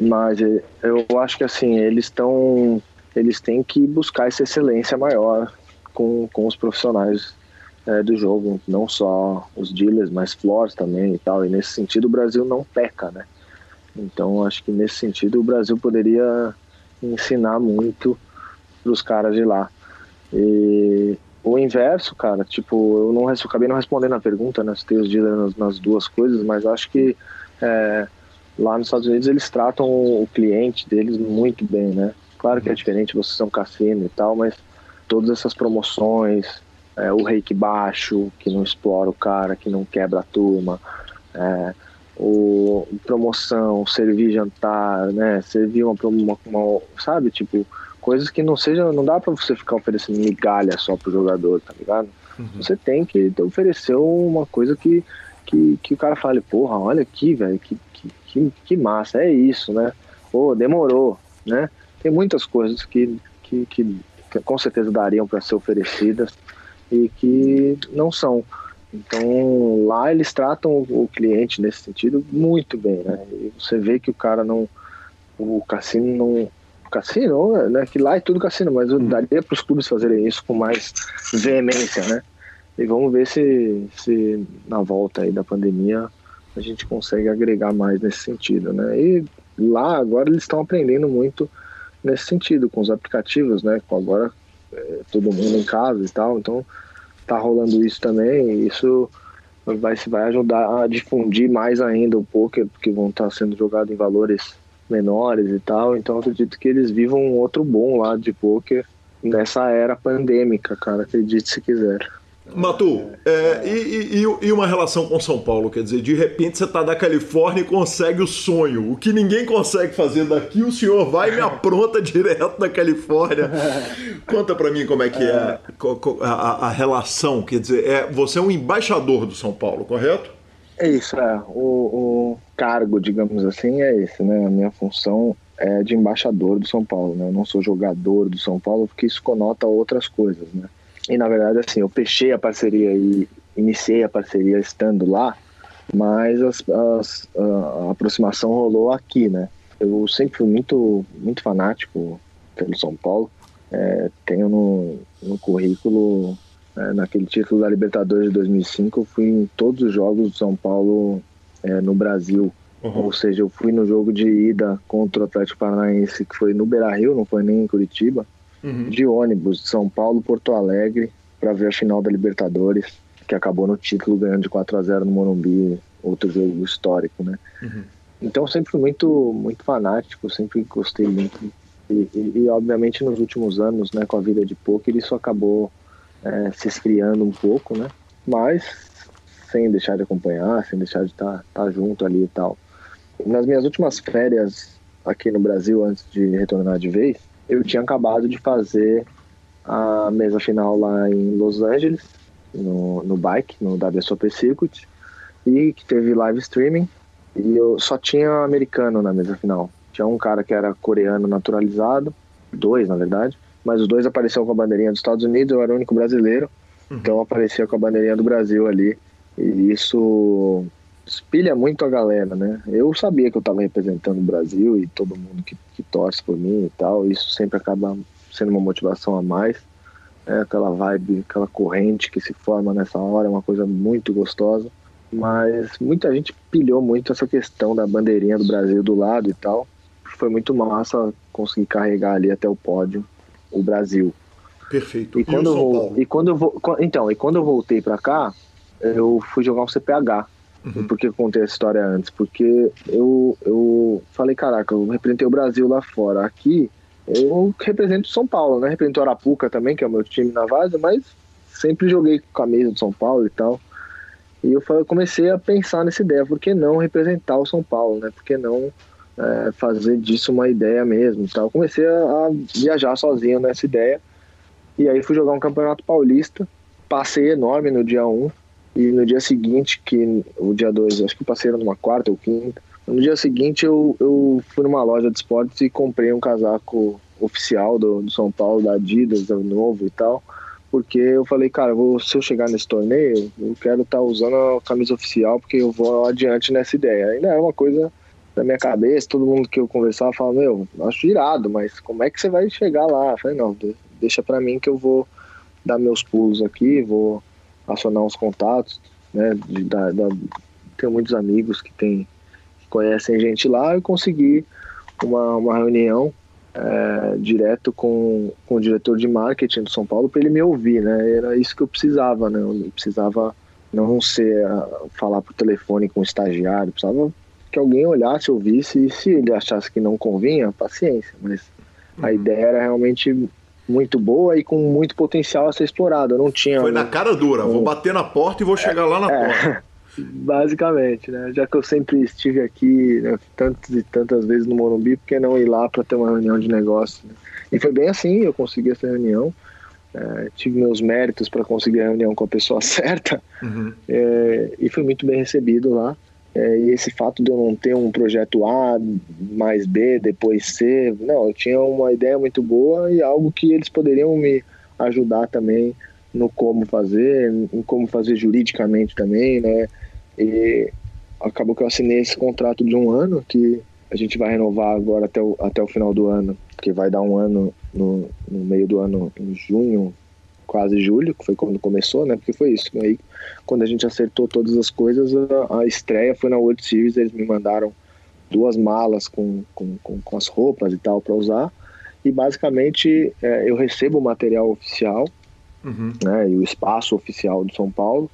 Mas eh, eu acho que assim, eles estão. Eles têm que buscar essa excelência maior com, com os profissionais é, do jogo, não só os dealers, mas floors também e tal. E nesse sentido o Brasil não peca, né? Então acho que nesse sentido o Brasil poderia ensinar muito para os caras de lá. E o inverso, cara, tipo, eu não acabei não respondendo a pergunta, né? Se tem os dealers nas, nas duas coisas, mas acho que é, lá nos Estados Unidos eles tratam o cliente deles muito bem, né? Claro que é diferente, vocês são cassino e tal, mas todas essas promoções, é, o reiki baixo, que não explora o cara, que não quebra a turma, é, o, promoção, servir jantar, né? Servir uma, uma, uma, sabe, tipo, coisas que não seja, não dá para você ficar oferecendo migalha só pro jogador, tá ligado? Uhum. Você tem que oferecer uma coisa que, que, que o cara fale, porra, olha aqui, velho, que, que, que, massa, é isso, né? Pô, demorou, né? Tem muitas coisas que, que, que, que com certeza dariam para ser oferecidas e que não são. Então lá eles tratam o cliente nesse sentido muito bem, né? E você vê que o cara não, o cassino não, o cassino, né? Que lá é tudo cassino, mas eu daria para os clubes fazerem isso com mais veemência, né? E vamos ver se, se na volta aí da pandemia a gente consegue agregar mais nesse sentido, né? E lá agora eles estão aprendendo muito nesse sentido com os aplicativos, né? Com agora é, todo mundo em casa e tal, então tá rolando isso também. E isso vai, vai ajudar a difundir mais ainda o poker, porque vão estar tá sendo jogados em valores menores e tal. Então acredito que eles vivam um outro bom lado de poker nessa era pandêmica, cara. Acredite se quiser. Matu, é, e, e, e, uma relação com São Paulo? Quer dizer, de repente você está da Califórnia e consegue o sonho. O que ninguém consegue fazer daqui, o senhor vai e me apronta direto da Califórnia. Conta para mim como é que é a, a, a, relação. Quer dizer, é, você é um embaixador do São Paulo, correto? É isso, é. O, o cargo, digamos assim, é esse, né? A minha função é de embaixador do São Paulo, né? Eu não sou jogador do São Paulo, porque isso conota outras coisas, né? E na verdade, assim, eu fechei a parceria e iniciei a parceria estando lá, mas as, as, a aproximação rolou aqui, né? Eu sempre fui muito, muito fanático pelo São Paulo. É, tenho no, no currículo, é, naquele título da Libertadores de 2005, eu fui em todos os jogos do São Paulo é, no Brasil. Uhum. Ou seja, eu fui no jogo de ida contra o Atlético Paranaense, que foi no Beira Rio, não foi nem em Curitiba uhum. de ônibus de São Paulo, Porto Alegre, para ver a final da Libertadores, que acabou no título ganhando de 4 a 0 no Morumbi, outro jogo histórico, né? Uhum. Então sempre fui muito, muito fanático, sempre gostei muito. E, e, e, obviamente nos últimos anos, né, com a vida de poker, isso acabou é, se esfriando um pouco, né? Mas sem deixar de acompanhar, sem deixar de estar tá, tá junto ali e tal. Nas minhas últimas férias aqui no Brasil, antes de retornar de vez, eu tinha acabado de fazer a mesa final lá em Los Angeles, no, no bike, no WSOP Circuit, e que teve live streaming. E eu só tinha americano na mesa final. Tinha um cara que era coreano naturalizado, dois na verdade, mas os dois apareceram com a bandeirinha dos Estados Unidos, eu era o único brasileiro, uhum. então aparecia com a bandeirinha do Brasil ali. E isso espilha muito a galera, né? Eu sabia que eu estava representando o Brasil e todo mundo que, que torce por mim e tal, isso sempre acaba sendo uma motivação a mais. É aquela vibe, aquela corrente que se forma nessa hora, é uma coisa muito gostosa. Mas muita gente pilhou muito essa questão da bandeirinha do Brasil do lado e tal. Foi muito massa conseguir carregar ali até o pódio o Brasil. Perfeito. E, e quando eu vou, e quando eu vou, então, e quando eu voltei para cá, eu fui jogar um CPH Uhum. Por que eu contei essa história antes? Porque eu, eu falei, caraca, eu representei o Brasil lá fora. Aqui, eu represento São Paulo, né? Represento Arapuca também, que é o meu time na Vaza, mas sempre joguei com a camisa do São Paulo e tal. E eu comecei a pensar nessa ideia, por que não representar o São Paulo, né? Por que não é, fazer disso uma ideia mesmo tal. Comecei a, a viajar sozinho nessa ideia. E aí fui jogar um campeonato paulista. Passei enorme no dia 1, e no dia seguinte, que o dia 2, acho que passei numa quarta ou quinta. No dia seguinte eu, eu fui numa loja de esportes e comprei um casaco oficial do, do São Paulo, da Adidas, do novo e tal. Porque eu falei, cara, vou, se eu chegar nesse torneio, eu quero estar tá usando a camisa oficial, porque eu vou adiante nessa ideia. Ainda é uma coisa da minha cabeça, todo mundo que eu conversava fala, meu, acho irado, mas como é que você vai chegar lá? Eu falei, não, deixa pra mim que eu vou dar meus pulos aqui, vou acionar uns contatos, né? De, da, da, tenho muitos amigos que, tem, que conhecem gente lá e consegui uma, uma reunião é, direto com, com o diretor de marketing do São Paulo para ele me ouvir, né? Era isso que eu precisava, né? Eu precisava não ser falar por telefone com o estagiário, precisava que alguém olhasse, ouvisse e se ele achasse que não convinha, paciência. Mas a uhum. ideia era realmente muito boa e com muito potencial a ser explorado. Eu não tinha. Foi um... na cara dura, um... vou bater na porta e vou chegar é, lá na é... porta. Basicamente, né? Já que eu sempre estive aqui né, tantas e tantas vezes no Morumbi, por que não ir lá para ter uma reunião de negócio? Né? E foi bem assim, eu consegui essa reunião. É, tive meus méritos para conseguir a reunião com a pessoa certa uhum. é, e fui muito bem recebido lá. É, e esse fato de eu não ter um projeto A mais B, depois C, não, eu tinha uma ideia muito boa e algo que eles poderiam me ajudar também no como fazer, em como fazer juridicamente também, né? E acabou que eu assinei esse contrato de um ano que a gente vai renovar agora até o, até o final do ano, que vai dar um ano no, no meio do ano, em junho, quase julho, que foi quando começou, né? Porque foi isso. Aí, quando a gente acertou todas as coisas, a, a estreia foi na World Series, eles me mandaram duas malas com, com, com, com as roupas e tal para usar. E basicamente é, eu recebo o material oficial uhum. né, e o espaço oficial do São Paulo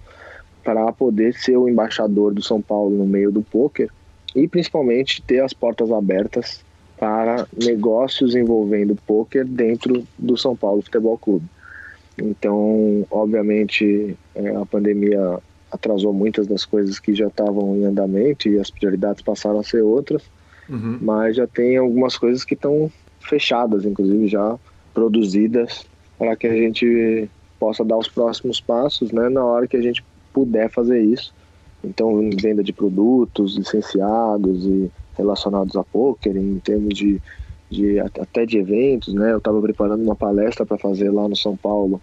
para poder ser o embaixador do São Paulo no meio do poker e principalmente ter as portas abertas para negócios envolvendo poker dentro do São Paulo Futebol Clube. Então, obviamente, é, a pandemia atrasou muitas das coisas que já estavam em andamento e as prioridades passaram a ser outras, uhum. mas já tem algumas coisas que estão fechadas, inclusive já produzidas, para que a gente possa dar os próximos passos, né, na hora que a gente puder fazer isso. Então, venda de produtos licenciados e relacionados a poker, em termos de, de até de eventos, né? Eu estava preparando uma palestra para fazer lá no São Paulo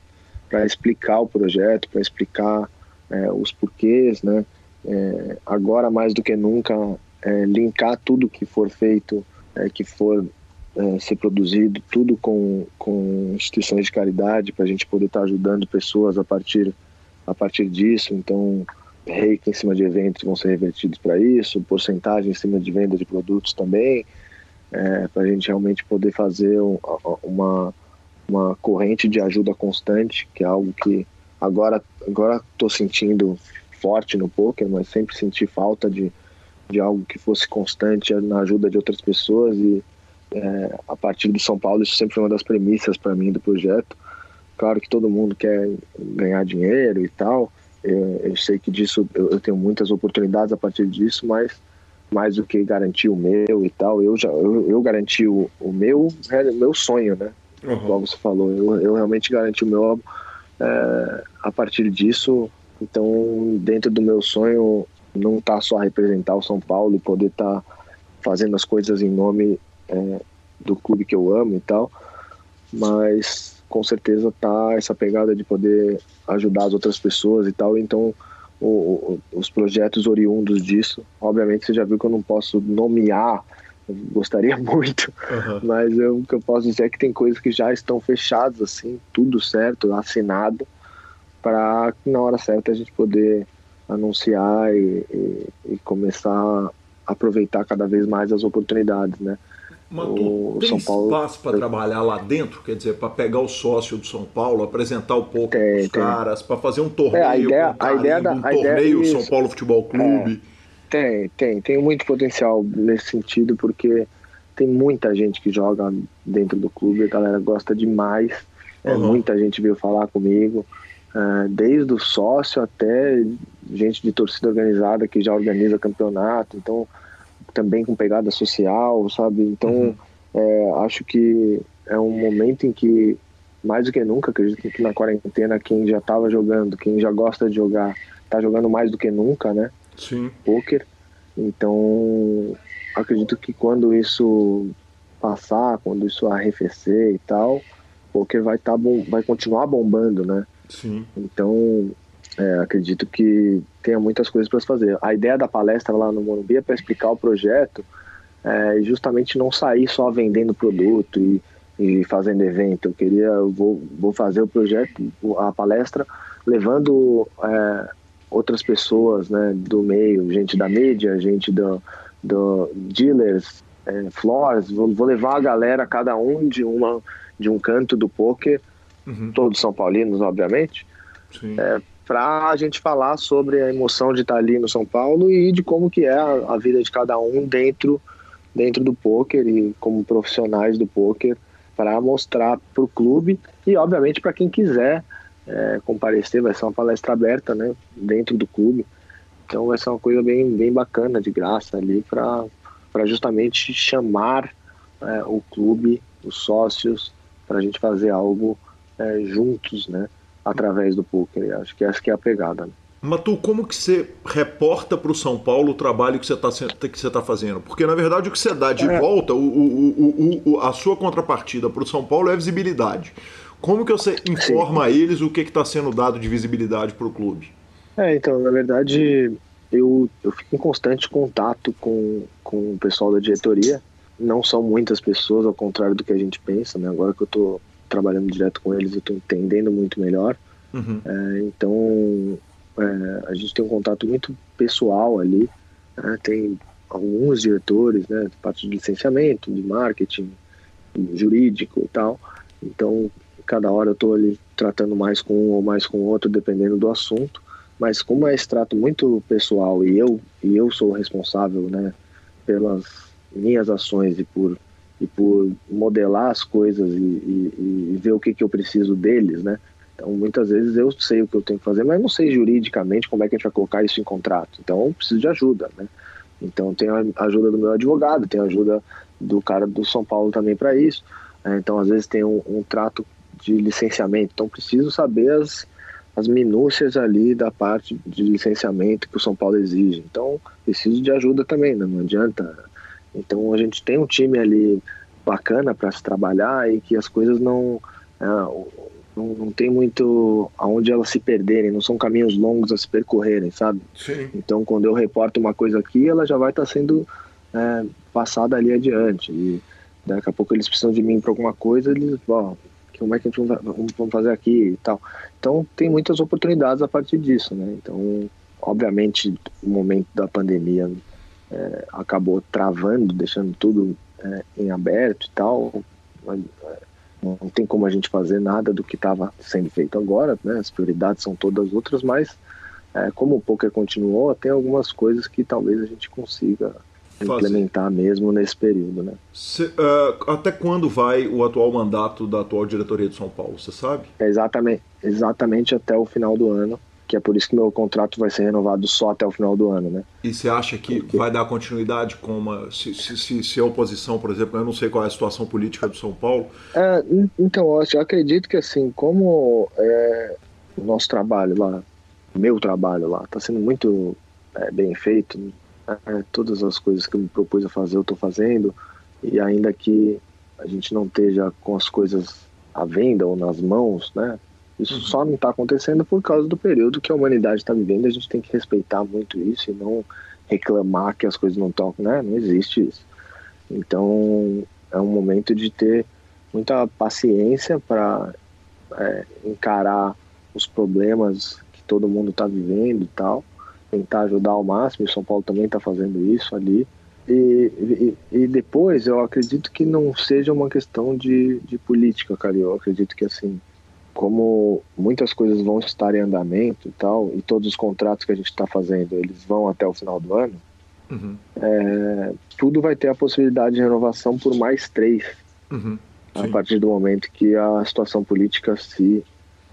para explicar o projeto, para explicar é, os porquês, né? É, agora mais do que nunca é, linkar tudo que for feito, é, que for é, ser produzido, tudo com, com instituições de caridade para a gente poder estar tá ajudando pessoas a partir a partir disso. Então reiki em cima de eventos vão ser revertidos para isso, porcentagem em cima de venda de produtos também, é, para a gente realmente poder fazer um, uma uma corrente de ajuda constante, que é algo que agora agora estou sentindo forte no poker, mas sempre senti falta de, de algo que fosse constante na ajuda de outras pessoas e é, a partir do São Paulo isso sempre foi uma das premissas para mim do projeto. Claro que todo mundo quer ganhar dinheiro e tal. Eu, eu sei que disso eu, eu, tenho muitas oportunidades a partir disso, mas mais do que garantir o meu e tal, eu já eu, eu garanti o, o meu é, meu sonho, né? Uhum. como você falou. Eu, eu realmente garanti o meu álbum é, a partir disso. Então, dentro do meu sonho, não tá só representar o São Paulo e poder estar tá fazendo as coisas em nome é, do clube que eu amo e tal, mas com certeza tá essa pegada de poder ajudar as outras pessoas e tal. Então, o, o, os projetos oriundos disso, obviamente você já viu que eu não posso nomear gostaria muito, uhum. mas eu, o que eu posso dizer é que tem coisas que já estão fechadas, assim, tudo certo, assinado, para na hora certa a gente poder anunciar e, e, e, começar a aproveitar cada vez mais as oportunidades, né? Mas o tem São Paulo, espaço para trabalhar lá dentro? Quer dizer, para pegar o sócio do São Paulo, apresentar um pouco tem, os caras, para fazer um torneio, é, a ideia, a ideia da, um torneio São Paulo Futebol Clube. É. Tem, tem. Tem muito potencial nesse sentido, porque tem muita gente que joga dentro do clube, a galera gosta demais. Uhum. É, muita gente veio falar comigo, é, desde o sócio até gente de torcida organizada que já organiza campeonato, então também com pegada social, sabe? Então uhum. é, acho que é um momento em que, mais do que nunca, acredito que na quarentena, quem já estava jogando, quem já gosta de jogar, está jogando mais do que nunca, né? Sim. Poker. Então, acredito que quando isso passar, quando isso arrefecer e tal, o poker vai tá bom, vai continuar bombando, né? Sim. Então, é, acredito que tenha muitas coisas para se fazer. A ideia da palestra lá no Morumbi é para explicar o projeto é, e justamente não sair só vendendo produto e, e fazendo evento. Eu queria, eu vou, vou fazer o projeto, a palestra, levando é, outras pessoas né, do meio, gente da mídia, gente do, do dealers, é, floors, vou, vou, levar a galera, cada um de, uma, de um canto do poker, uhum. todos são paulinos, obviamente, é, para a gente falar sobre a emoção de estar ali no São Paulo e de como que é a, a vida de cada um dentro, dentro do poker e como profissionais do poker, para mostrar para o clube e, obviamente, para quem quiser é, comparecer, vai ser uma palestra aberta, né, dentro do clube, Então vai ser uma coisa bem, bem bacana, de graça ali, para justamente chamar é, o clube, os sócios, para a gente fazer algo é, juntos, né? Através do poker. Acho que essa que é a pegada. Né? Matu, como que você reporta para o São Paulo o trabalho que você está que você tá fazendo? Porque, na verdade, o que você dá de é. volta, o, o, o, a sua contrapartida para o São Paulo é visibilidade. Como que você informa Sim. a eles o que está sendo dado de visibilidade para o clube? É, então, na verdade, eu, eu fico em constante contato com, com o pessoal da diretoria. Não são muitas pessoas, ao contrário do que a gente pensa, né? Agora que eu estou trabalhando direto com eles, eu estou entendendo muito melhor. Uhum. É, então, é, a gente tem um contato muito pessoal ali. Né? Tem alguns diretores, né? Parte de licenciamento, de marketing, jurídico e tal. Então, cada hora eu estou ali tratando mais com um ou mais com outro, dependendo do assunto. Mas como é esse trato muito pessoal e eu e eu sou responsável, né, pelas minhas ações e por e por modelar as coisas e, e, e ver o que, que eu preciso deles, né? Então, muitas vezes eu sei o que eu tenho que fazer, mas não sei juridicamente como é que a gente vai colocar isso em contrato. Então, eu preciso de ajuda, né? Então, tem a ajuda do meu advogado, tem a ajuda do cara do São Paulo também para isso. Né? Então, às vezes tem um, um, trato de licenciamento. Então, preciso saber as, as minúcias ali da parte de licenciamento que o São Paulo exige. Então, preciso de ajuda também, né? não adianta. Então, a gente tem um time ali bacana para se trabalhar e que as coisas não. É, não, não tem muito aonde elas se perderem, não são caminhos longos a se percorrerem, sabe? Sim. Então, quando eu reporto uma coisa aqui, ela já vai estar tá sendo é, passada ali adiante. E daqui a pouco eles precisam de mim para alguma coisa, eles, como é que a gente vamos fazer aqui e tal. Então, tem muitas oportunidades a partir disso, né? Então, obviamente, o momento da pandemia é, acabou travando, deixando tudo é, em aberto e tal. Mas, é, não tem como a gente fazer nada do que estava sendo feito agora, né? As prioridades são todas outras, mas é, como o poker continuou, tem algumas coisas que talvez a gente consiga Fazer. implementar mesmo nesse período, né? Cê, uh, até quando vai o atual mandato da atual diretoria de São Paulo, você sabe? É exatamente, exatamente até o final do ano que é por isso que meu contrato vai ser renovado só até o final do ano, né? E você acha que Porque... vai dar continuidade com uma. Se, se, se, a oposição, por exemplo, eu não sei qual é a situação política do São Paulo. É, então, eu acredito que assim, como é, o nosso trabalho lá, meu trabalho lá, está sendo muito é, bem feito, é, todas as coisas que eu me propus a fazer, eu estou fazendo, e ainda que a gente não esteja com as coisas à venda ou nas mãos, né? Isso uhum. só não está acontecendo por causa do período que a humanidade está vivendo. A gente tem que respeitar muito isso e não reclamar que as coisas não estão, né? Não existe isso. Então é um momento de ter muita paciência para é, encarar os problemas que todo mundo está vivendo e tal, tentar ajudar ao máximo. E São Paulo também está fazendo isso ali. E, e, e, depois eu acredito que não seja uma questão de, de política, cara. Eu acredito que assim como muitas coisas vão estar em andamento e tal, e todos os contratos que a gente está fazendo, eles vão até o final do ano, uhum. é, tudo vai ter a possibilidade de renovação por mais três, uhum. a partir do momento que a situação política se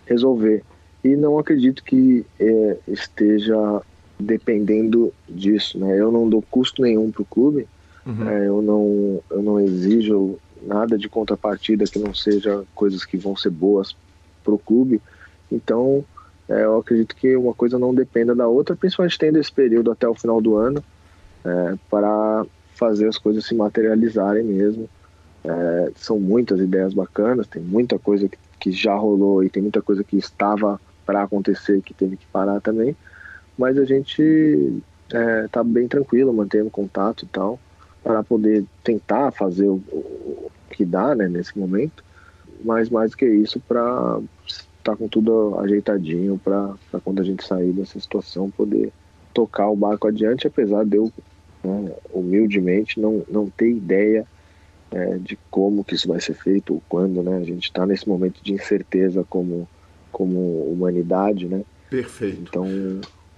resolver. E não acredito que é, esteja dependendo disso, né? Eu não dou custo nenhum para o clube, uhum. é, eu, não, eu não exijo nada de contrapartida que não seja coisas que vão ser boas para o clube. Então, é, eu acredito que uma coisa não dependa da outra, principalmente tendo esse período até o final do ano, é, para fazer as coisas se materializarem mesmo. É, são muitas ideias bacanas, tem muita coisa que, que já rolou e tem muita coisa que estava para acontecer que teve que parar também, mas a gente está é, bem tranquilo, mantendo contato e tal, para poder tentar fazer o, o que dá né, nesse momento mas mais do que isso para estar tá com tudo ajeitadinho para quando a gente sair dessa situação poder tocar o barco adiante, apesar de eu né, humildemente não, não ter ideia é, de como que isso vai ser feito ou quando, né? A gente está nesse momento de incerteza como, como humanidade, né? Perfeito. Então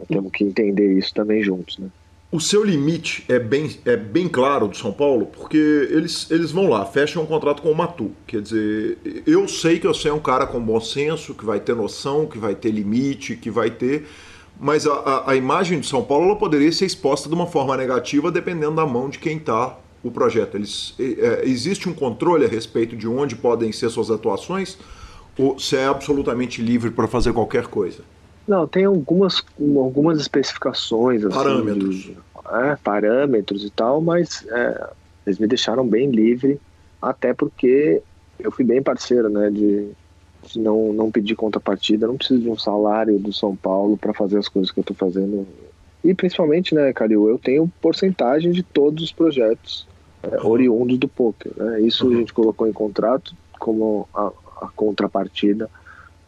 temos que entender isso também juntos, né? O seu limite é bem, é bem claro do São Paulo, porque eles, eles vão lá, fecham um contrato com o Matu. Quer dizer, eu sei que você é um cara com bom senso, que vai ter noção, que vai ter limite, que vai ter. Mas a, a, a imagem de São Paulo ela poderia ser exposta de uma forma negativa dependendo da mão de quem está o projeto. Eles, é, existe um controle a respeito de onde podem ser suas atuações ou você é absolutamente livre para fazer qualquer coisa? Não, tem algumas, algumas especificações. Assim, parâmetros. De, é, parâmetros e tal, mas é, eles me deixaram bem livre, até porque eu fui bem parceiro, né, de, de não, não pedir contrapartida, não preciso de um salário do São Paulo para fazer as coisas que eu estou fazendo. E principalmente, né, Calil, eu tenho porcentagem de todos os projetos é, oriundos do poker. Né? Isso uhum. a gente colocou em contrato como a, a contrapartida,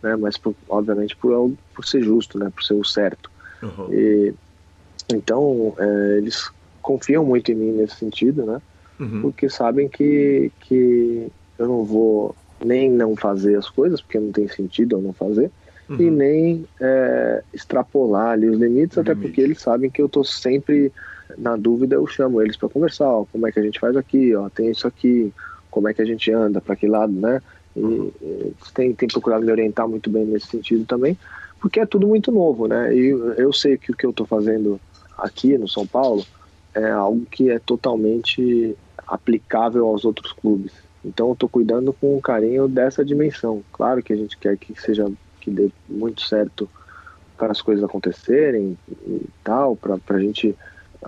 né? Mas por, obviamente por, por ser justo, né? Por ser o certo. Uhum. E, então é, eles confiam muito em mim nesse sentido, né? Uhum. Porque sabem que que eu não vou nem não fazer as coisas porque não tem sentido eu não fazer uhum. e nem é, extrapolar ali os limites, até porque eles sabem que eu tô sempre na dúvida eu chamo eles para conversar, ó, como é que a gente faz aqui, ó, tem isso aqui, como é que a gente anda, para que lado, né? E, tem, tem procurado me orientar muito bem nesse sentido também, porque é tudo muito novo, né? E eu sei que o que eu estou fazendo aqui no São Paulo é algo que é totalmente aplicável aos outros clubes. Então eu estou cuidando com carinho dessa dimensão. Claro que a gente quer que seja que dê muito certo para as coisas acontecerem e tal, para a gente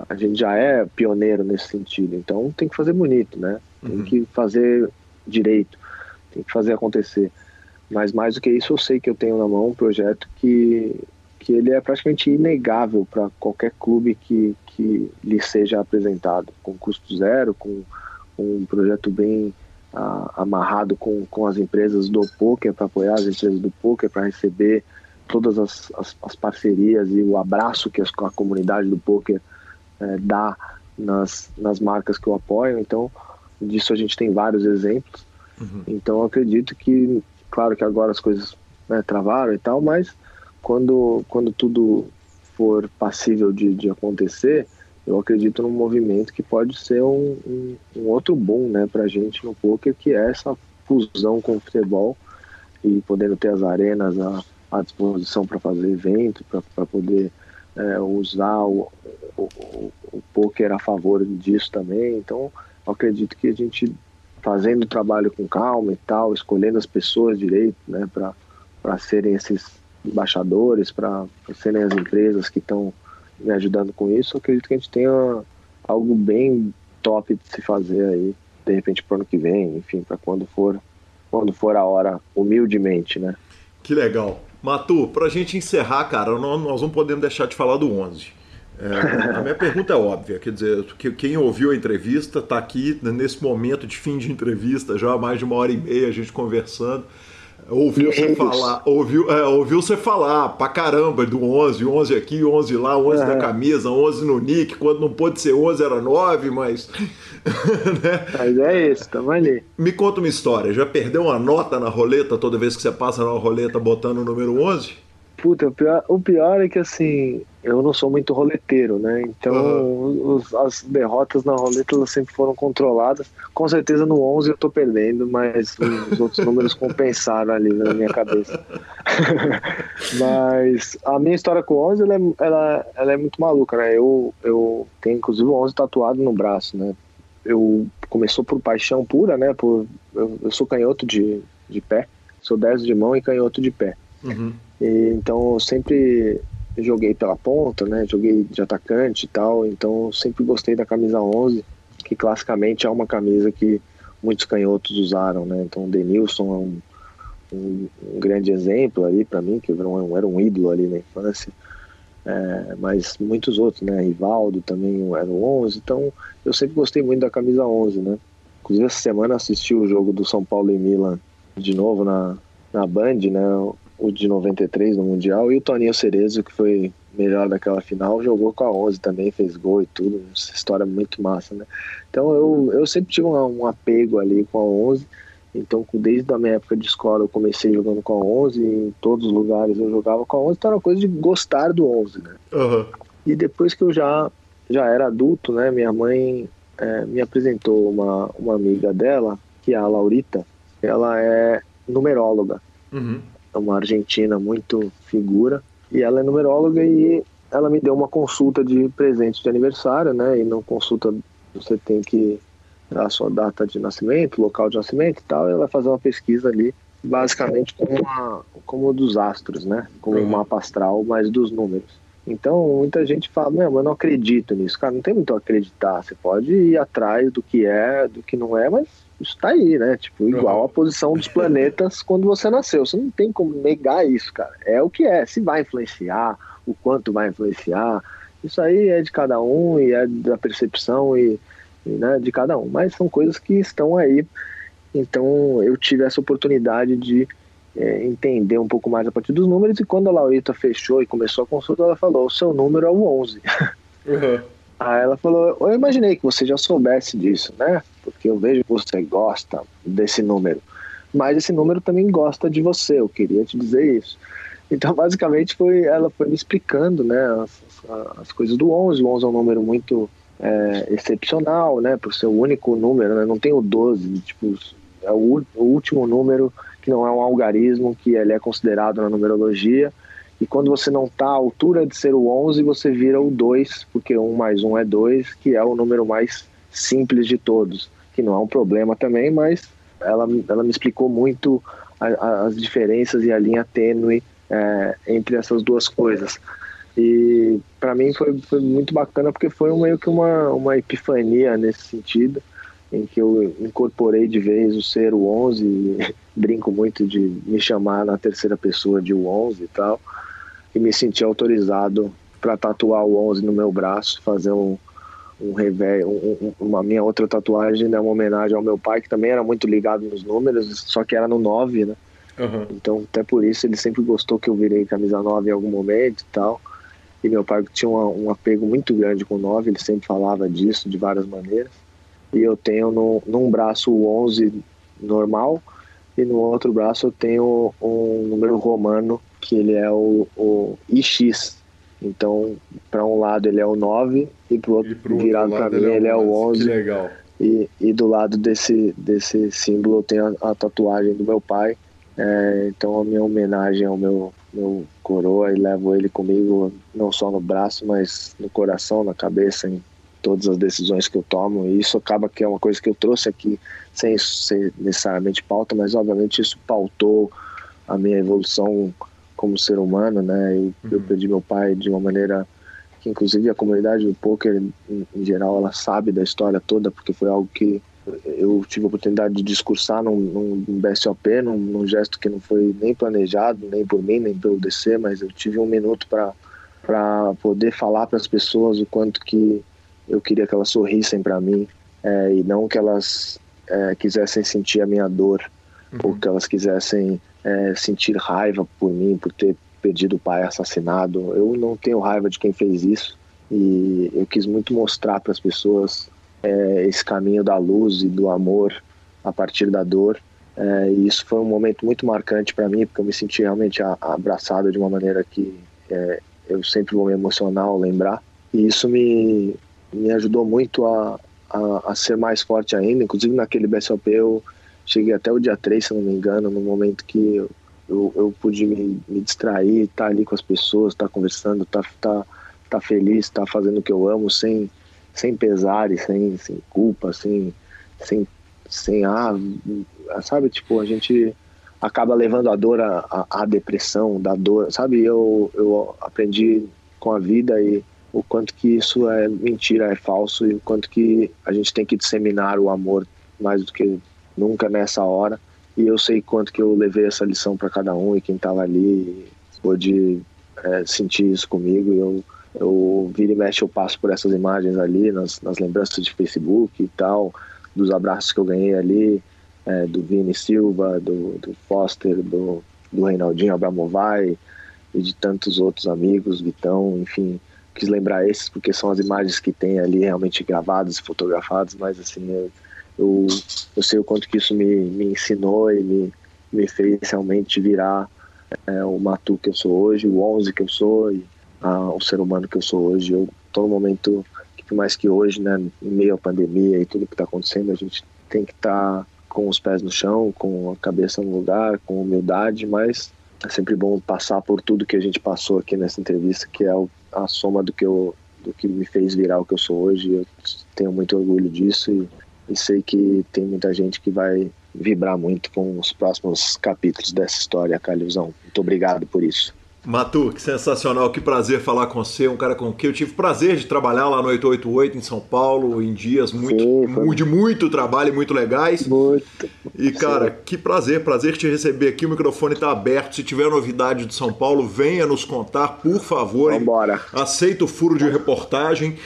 a gente já é pioneiro nesse sentido. Então tem que fazer bonito, né? Tem uhum. que fazer direito tem que fazer acontecer. Mas mais do que isso, eu sei que eu tenho na mão um projeto que, que ele é praticamente inegável para qualquer clube que, que lhe seja apresentado, com custo zero, com, um projeto bem ah, amarrado com, com as empresas do poker, para apoiar as empresas do poker, para receber todas as, as, as, parcerias e o abraço que a comunidade do poker eh, dá nas, nas marcas que eu apoio. Então, disso a gente tem vários exemplos. Uhum. Então acredito que, claro que agora as coisas né, travaram e tal, mas quando, quando tudo for passível de, de acontecer, eu acredito num movimento que pode ser um, um, um outro boom né, para a gente no poker, que é essa fusão com o futebol e podendo ter as arenas à, à disposição para fazer evento, para poder é, usar o, o, o, o poker a favor disso também. Então, acredito que a gente fazendo o trabalho com calma e tal, escolhendo as pessoas direito, né, para serem esses embaixadores, para serem as empresas que estão me ajudando com isso, acredito que a gente tenha algo bem top de se fazer aí, de repente para o ano que vem, enfim, para quando for quando for a hora, humildemente, né? Que legal. Matu, para a gente encerrar, cara, nós não podemos deixar de falar do 11. É, a minha pergunta é óbvia, quer dizer, que quem ouviu a entrevista está aqui nesse momento de fim de entrevista, já há mais de uma hora e meia a gente conversando. Ouviu você falar, ouviu, é, ouviu você falar pra caramba do 11, 11 aqui, 11 lá, 11 é. da camisa, 11 no nick, quando não pôde ser 11 era 9, mas. né? Mas é isso, tamo ali. Me conta uma história, já perdeu uma nota na roleta toda vez que você passa na roleta botando o número 11? Puta, o pior, o pior é que assim, eu não sou muito roleteiro, né? Então uhum. os, as derrotas na roleta elas sempre foram controladas. Com certeza no 11 eu tô perdendo, mas os outros números compensaram ali na minha cabeça. mas a minha história com o 11 ela é, ela, ela é muito maluca, né? Eu, eu tenho inclusive o 11 tatuado no braço, né? Eu começou por paixão pura, né? Por, eu, eu sou canhoto de, de pé, sou 10 de mão e canhoto de pé. Uhum. E, então eu sempre joguei pela ponta, né? Joguei de atacante e tal, então sempre gostei da camisa 11, que classicamente é uma camisa que muitos canhotos usaram, né? Então o Denilson é um, um, um grande exemplo ali para mim, que era um, era um ídolo ali na infância. É, mas muitos outros, né? Rivaldo também era o 11, então eu sempre gostei muito da camisa 11, né? Inclusive essa semana assisti o jogo do São Paulo e Milan de novo na, na Band, né? O de 93 no Mundial, e o Toninho Cerezo, que foi melhor daquela final, jogou com a 11 também, fez gol e tudo, história muito massa, né? Então eu, eu sempre tive um, um apego ali com a 11, então desde a minha época de escola eu comecei jogando com a 11, em todos os lugares eu jogava com a 11, então era uma coisa de gostar do 11, né? Uhum. E depois que eu já, já era adulto, né, minha mãe é, me apresentou uma, uma amiga dela, que é a Laurita, ela é numeróloga. Uhum é uma argentina muito figura E ela é numeróloga e ela me deu uma consulta de presente de aniversário, né? E não consulta você tem que dar a sua data de nascimento, local de nascimento e tal. E ela vai fazer uma pesquisa ali, basicamente como, uma, como dos astros, né? Como um mapa astral, mas dos números. Então, muita gente fala, não, eu não acredito nisso. Cara, não tem muito a acreditar. Você pode ir atrás do que é, do que não é, mas isso tá aí, né? Tipo, igual a posição dos planetas quando você nasceu. Você não tem como negar isso, cara. É o que é. Se vai influenciar, o quanto vai influenciar, isso aí é de cada um e é da percepção e, e né, de cada um. Mas são coisas que estão aí. Então, eu tive essa oportunidade de é, entender um pouco mais a partir dos números. E quando a Laurita fechou e começou a consulta, ela falou: o seu número é o 11. Uhum. Aí ela falou: eu imaginei que você já soubesse disso, né? Porque eu vejo que você gosta desse número. Mas esse número também gosta de você, eu queria te dizer isso. Então, basicamente, foi ela foi me explicando né, as, as coisas do 11. O 11 é um número muito é, excepcional, né? Por ser o único número, né? Não tem o 12, tipo, é o, o último número que não é um algarismo, que ele é considerado na numerologia. E quando você não está à altura de ser o 11, você vira o 2, porque 1 mais 1 é 2, que é o número mais simples de todos, que não é um problema também, mas ela, ela me explicou muito a, a, as diferenças e a linha tênue é, entre essas duas coisas. E para mim foi, foi muito bacana porque foi meio que uma, uma epifania nesse sentido em que eu incorporei de vez o ser o 11, e brinco muito de me chamar na terceira pessoa de o 11 e tal, e me senti autorizado para tatuar o 11 no meu braço, fazer um, um revés, um, uma minha outra tatuagem, né, uma homenagem ao meu pai, que também era muito ligado nos números, só que era no 9, né? Uhum. Então, até por isso, ele sempre gostou que eu virei camisa 9 em algum momento e tal. E meu pai tinha uma, um apego muito grande com o 9, ele sempre falava disso de várias maneiras e eu tenho no, num braço o 11 normal e no outro braço eu tenho um número romano que ele é o, o IX. Então, para um lado ele é o 9 e para o outro, virado para mim, ele é o 11. Que legal. E, e do lado desse, desse símbolo eu tenho a, a tatuagem do meu pai. É, então, a minha homenagem ao meu, meu coroa e levo ele comigo não só no braço, mas no coração, na cabeça, em todas as decisões que eu tomo e isso acaba que é uma coisa que eu trouxe aqui sem ser necessariamente pauta, mas obviamente isso pautou a minha evolução como ser humano, né? E uhum. eu perdi meu pai de uma maneira que inclusive a comunidade do poker em, em, geral ela sabe da história toda porque foi algo que eu tive a oportunidade de discursar num, num BSOP, num, num gesto que não foi nem planejado, nem por mim, nem pelo DC, mas eu tive um minuto para para poder falar para as pessoas o quanto que eu queria que elas sorrissem para mim é, e não que elas é, quisessem sentir a minha dor uhum. ou que elas quisessem é, sentir raiva por mim por ter perdido o pai assassinado. Eu não tenho raiva de quem fez isso e eu quis muito mostrar para as pessoas é, esse caminho da luz e do amor a partir da dor. É, e isso foi um momento muito marcante para mim porque eu me senti realmente abraçado de uma maneira que é, eu sempre vou me emocionar ao lembrar. E isso me, me ajudou muito a, a, a, ser mais forte ainda. Inclusive naquele BSOP eu cheguei até o dia 3, se não me engano, no momento que eu, eu, eu pude me, me distrair, estar tá ali com as pessoas, estar tá conversando, estar tá, tá, tá feliz, estar tá fazendo o que eu amo sem, sem pesares, sem, sem culpa, sem, sem, sem ah, sabe, tipo, a gente acaba levando a dor à, à depressão, da dor, sabe? Eu, eu aprendi com a vida e o quanto que isso é mentira, é falso e o quanto que a gente tem que disseminar o amor mais do que nunca nessa hora. E eu sei quanto que eu levei essa lição para cada um e quem estava ali pôde é, sentir isso comigo. Eu, eu vira e mexe, eu passo por essas imagens ali, nas, nas lembranças de Facebook e tal, dos abraços que eu ganhei ali, é, do Vini Silva, do, do Foster, do, do Reinaldinho Abramovai e de tantos outros amigos, Vitão, enfim quis lembrar esses porque são as imagens que tem ali realmente gravadas e fotografadas, mas assim, eu, eu, eu, sei o quanto que isso me, me ensinou e me, me fez realmente virar é, o Matu que eu sou hoje, o 11 que eu sou e o ser humano que eu sou hoje. Eu tô no momento mais que hoje, né, em meio à pandemia e tudo que está acontecendo, a gente tem que estar tá com os pés no chão, com a cabeça no lugar, com humildade, mas é sempre bom passar por tudo que a gente passou aqui nessa entrevista, que é a soma do que eu do que me fez virar o que eu sou hoje. Eu tenho muito orgulho disso e, e sei que tem muita gente que vai vibrar muito com os próximos capítulos dessa história, Calilzão. Muito obrigado por isso. Matu, que sensacional, que prazer falar com você, um cara com quem eu tive prazer de trabalhar lá no 888 em São Paulo, em dias muito, Sim, de muito trabalho e muito legais. Muito. E cara, Sim. que prazer, prazer te receber aqui, o microfone está aberto. Se tiver novidade de São Paulo, venha nos contar, por favor. Vambora. Aceita o furo de reportagem.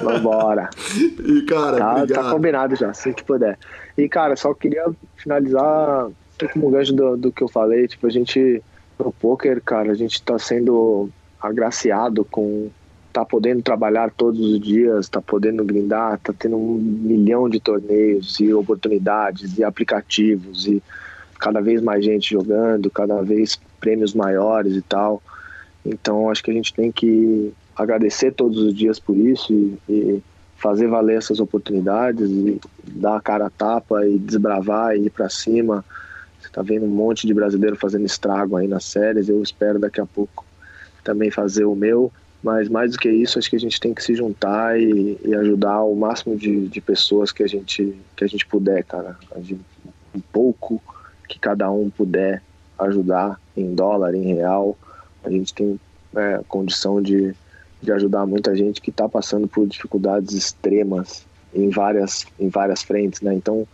Vambora. e cara, tá, tá obrigado. Tá combinado já, assim que puder. E cara, só queria finalizar como gancho do, do que eu falei, tipo, a gente no poker, cara, a gente está sendo agraciado com tá podendo trabalhar todos os dias, tá podendo grindar, tá tendo um milhão de torneios e oportunidades e aplicativos e cada vez mais gente jogando, cada vez prêmios maiores e tal. Então acho que a gente tem que agradecer todos os dias por isso e, e fazer valer essas oportunidades e dar a cara a tapa e desbravar e ir para cima Tá vendo um monte de brasileiro fazendo estrago aí nas séries. Eu espero daqui a pouco também fazer o meu. Mas mais do que isso, acho que a gente tem que se juntar e, e ajudar o máximo de, de, pessoas que a gente que a gente puder, cara. Um pouco que cada um puder ajudar em dólar, em real. A gente tem é, condição de, de ajudar muita gente que está passando por dificuldades extremas em várias em várias frentes, né? Então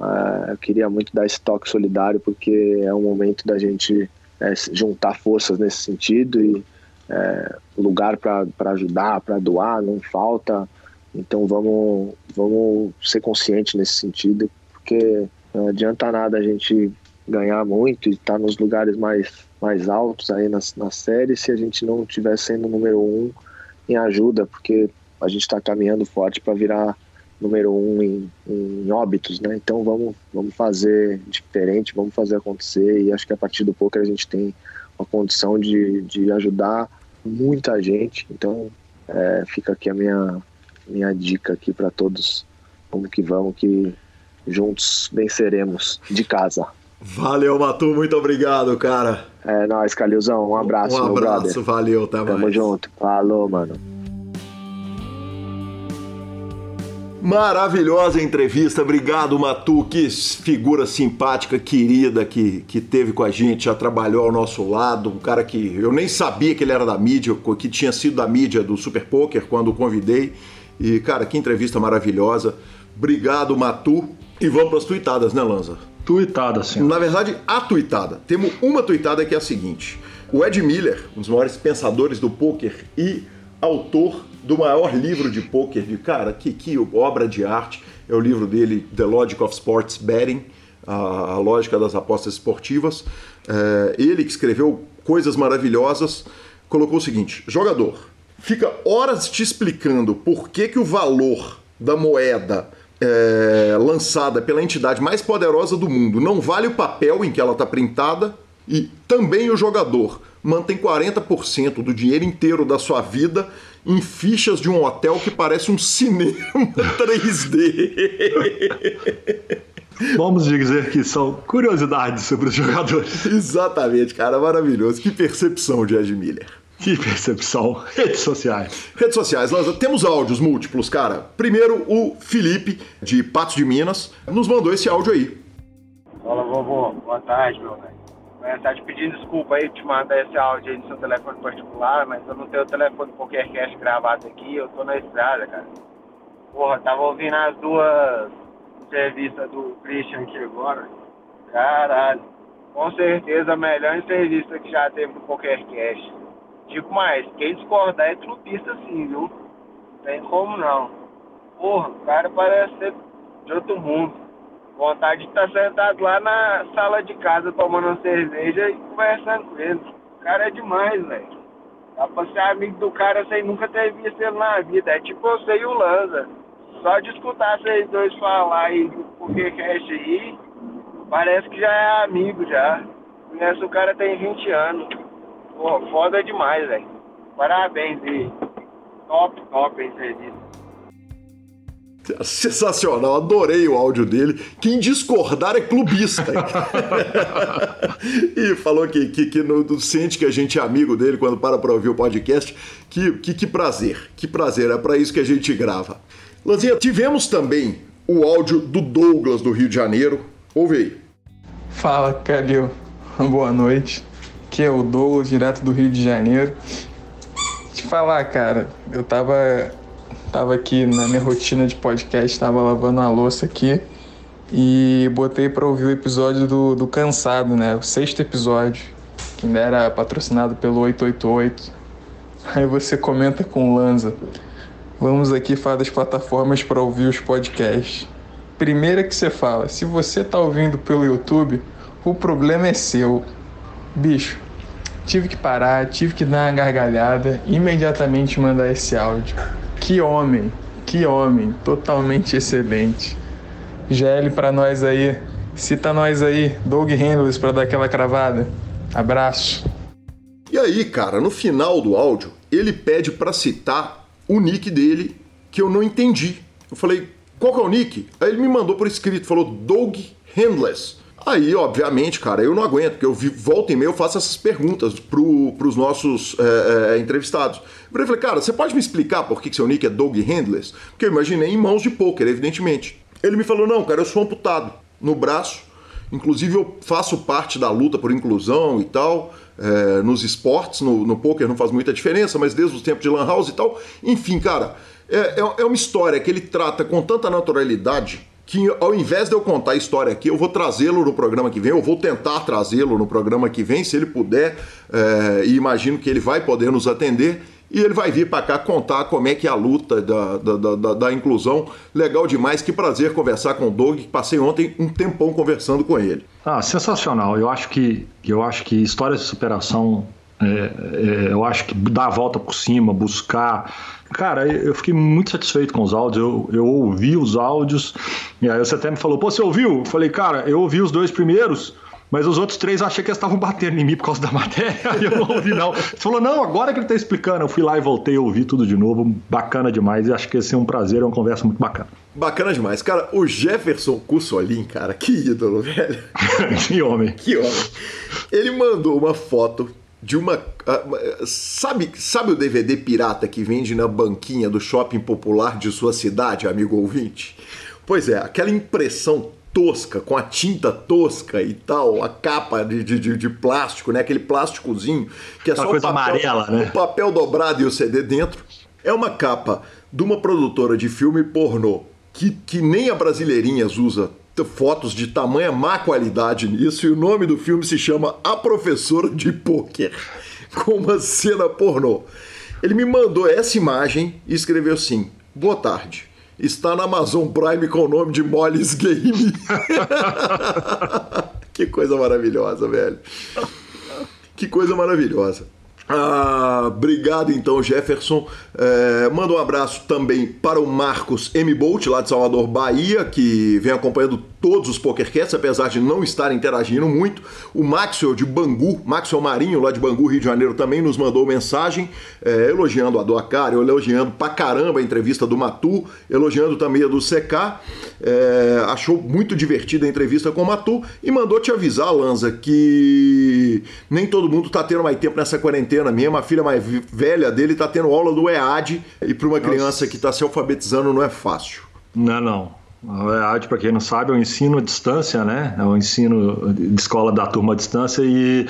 Uh, eu queria muito dar esse toque solidário porque é um momento da gente é, juntar forças nesse sentido e é, lugar para ajudar, para doar, não falta. Então vamos, vamos ser conscientes nesse sentido, porque não adianta nada a gente ganhar muito e estar tá nos lugares mais, mais altos aí nas, nas séries se a gente não estiver sendo número um em ajuda, porque a gente está caminhando forte para virar número um em, em, óbitos, né? Então vamos, vamos fazer diferente, vamos fazer acontecer e acho que a partir do poker a gente tem uma condição de, de ajudar muita gente. Então é, fica aqui a minha, minha dica aqui para todos. Vamos que vamos, que juntos venceremos de casa. Valeu, Matu, muito obrigado, cara. É nóis, Calilzão. Um abraço, um abraço, valeu, até Tamo mais. junto. Falou, mano. Maravilhosa entrevista, obrigado Matu, que figura simpática, querida que, que teve com a gente, já trabalhou ao nosso lado, um cara que eu nem sabia que ele era da mídia, que tinha sido da mídia do Super Poker quando o convidei. E cara, que entrevista maravilhosa. Obrigado Matu. E vamos para as tuitadas, né Lanza? Tuitada, sim. Na verdade, a tuitada. Temos uma tuitada que é a seguinte. O Ed Miller, um dos maiores pensadores do poker e autor do maior livro de pôquer, de cara, que, que obra de arte, é o livro dele, The Logic of Sports Betting, a, a lógica das apostas esportivas. É, ele que escreveu coisas maravilhosas, colocou o seguinte: jogador, fica horas te explicando por que, que o valor da moeda é, lançada pela entidade mais poderosa do mundo não vale o papel em que ela está printada e também o jogador mantém 40% do dinheiro inteiro da sua vida em fichas de um hotel que parece um cinema 3D. Vamos dizer que são curiosidades sobre os jogadores. Exatamente, cara, maravilhoso. Que percepção de Ed Miller. Que percepção. Redes sociais. Redes sociais, nós temos áudios múltiplos, cara. Primeiro, o Felipe, de Patos de Minas, nos mandou esse áudio aí. Fala, vovô. Boa tarde, meu velho. É, tá te pedindo desculpa aí, te mandar esse áudio aí no seu telefone particular, mas eu não tenho o telefone qualquer cast gravado aqui, eu tô na estrada, cara. Porra, tava ouvindo as duas entrevistas do Christian aqui agora. Caralho. Com certeza a melhor entrevista que já teve no PokerCast. Digo mais, quem discordar é clubista sim, viu? Não tem como não. Porra, o cara parece ser de outro mundo. Vontade de estar sentado lá na sala de casa tomando uma cerveja e conversando com ele. O cara é demais, velho. Dá pra ser amigo do cara sem nunca ter visto ele na vida. É tipo você e o Lanza. Só de escutar vocês dois falar aí do porquê cast aí, parece que já é amigo já. Conhece o cara tem 20 anos. Pô, foda demais, velho. Parabéns e top, top a entrevista. Sensacional, adorei o áudio dele. Quem discordar é clubista. e falou que, que, que sente que a gente é amigo dele quando para para ouvir o podcast. Que, que, que prazer, que prazer, é para isso que a gente grava. Lanzinha, tivemos também o áudio do Douglas do Rio de Janeiro. Ouve aí. Fala, Calil. Boa noite. Aqui é o Douglas, direto do Rio de Janeiro. Te falar, cara, eu tava Tava aqui na minha rotina de podcast, tava lavando a louça aqui e botei para ouvir o episódio do, do Cansado, né? O sexto episódio, que ainda era patrocinado pelo 888. Aí você comenta com o Lanza. Vamos aqui falar das plataformas para ouvir os podcasts. Primeira que você fala, se você tá ouvindo pelo YouTube, o problema é seu. Bicho, tive que parar, tive que dar uma gargalhada, imediatamente mandar esse áudio. Que homem, que homem, totalmente excelente. GL para nós aí, cita nós aí, Doug Hendless para dar aquela cravada. Abraço. E aí, cara, no final do áudio, ele pede para citar o nick dele que eu não entendi. Eu falei, qual que é o nick? Aí ele me mandou por escrito, falou Doug Handless. Aí, obviamente, cara, eu não aguento, porque eu vi, volta e meia eu faço essas perguntas pro, pros nossos é, é, entrevistados. Eu falei, cara, você pode me explicar por que, que seu nick é Dog Handless? Porque eu imaginei em mãos de pôquer, evidentemente. Ele me falou, não, cara, eu sou amputado no braço, inclusive eu faço parte da luta por inclusão e tal, é, nos esportes, no, no poker não faz muita diferença, mas desde os tempos de Lan House e tal. Enfim, cara, é, é, é uma história que ele trata com tanta naturalidade que ao invés de eu contar a história aqui, eu vou trazê-lo no programa que vem, eu vou tentar trazê-lo no programa que vem, se ele puder, é, e imagino que ele vai poder nos atender. E ele vai vir para cá contar como é que é a luta da, da, da, da, inclusão. Legal demais, que prazer conversar com o Doug. Passei ontem um tempão conversando com ele. Ah, sensacional. Eu acho que, eu acho que histórias de superação, é, é, eu acho que dar a volta por cima, buscar Cara, eu fiquei muito satisfeito com os áudios. Eu, eu ouvi os áudios, e aí você até me falou: pô, você ouviu? Eu falei, cara, eu ouvi os dois primeiros. Mas os outros três eu achei que eles estavam batendo em mim por causa da matéria, aí eu não ouvi, não. Você falou, não, agora que ele está explicando. Eu fui lá e voltei, ouvi tudo de novo. Bacana demais. E acho que esse é um prazer, é uma conversa muito bacana. Bacana demais. Cara, o Jefferson Cussolin, cara, que ídolo, velho. que homem. Que homem. Ele mandou uma foto de uma. Sabe, sabe o DVD pirata que vende na banquinha do shopping popular de sua cidade, amigo ouvinte? Pois é, aquela impressão tosca, com a tinta tosca e tal, a capa de, de, de plástico, né? Aquele plásticozinho que é Aquela só coisa o papel, amarela, né? o papel dobrado e o CD dentro. É uma capa de uma produtora de filme pornô que, que nem a Brasileirinhas usa fotos de tamanha má qualidade nisso e o nome do filme se chama A Professora de Pôquer, com uma cena pornô. Ele me mandou essa imagem e escreveu assim: Boa tarde. Está na Amazon Prime com o nome de Molly's Game. que coisa maravilhosa, velho. Que coisa maravilhosa. Ah, obrigado então, Jefferson. É, manda um abraço também para o Marcos M. Bolt, lá de Salvador, Bahia, que vem acompanhando todos os PokerCasts, apesar de não estar interagindo muito. O Maxwell de Bangu, Maxwell Marinho, lá de Bangu, Rio de Janeiro, também nos mandou mensagem é, elogiando a do Acari, elogiando pra caramba a entrevista do Matu, elogiando também a do CK. É, achou muito divertida a entrevista com o Matu e mandou te avisar, Lanza, que nem todo mundo tá tendo mais tempo nessa quarentena mesmo. A filha mais velha dele tá tendo aula do EAD e para uma criança Nossa. que tá se alfabetizando não é fácil. Não, não. A EAD, para quem não sabe, é um ensino à distância, né? É um ensino de escola da turma à distância. E,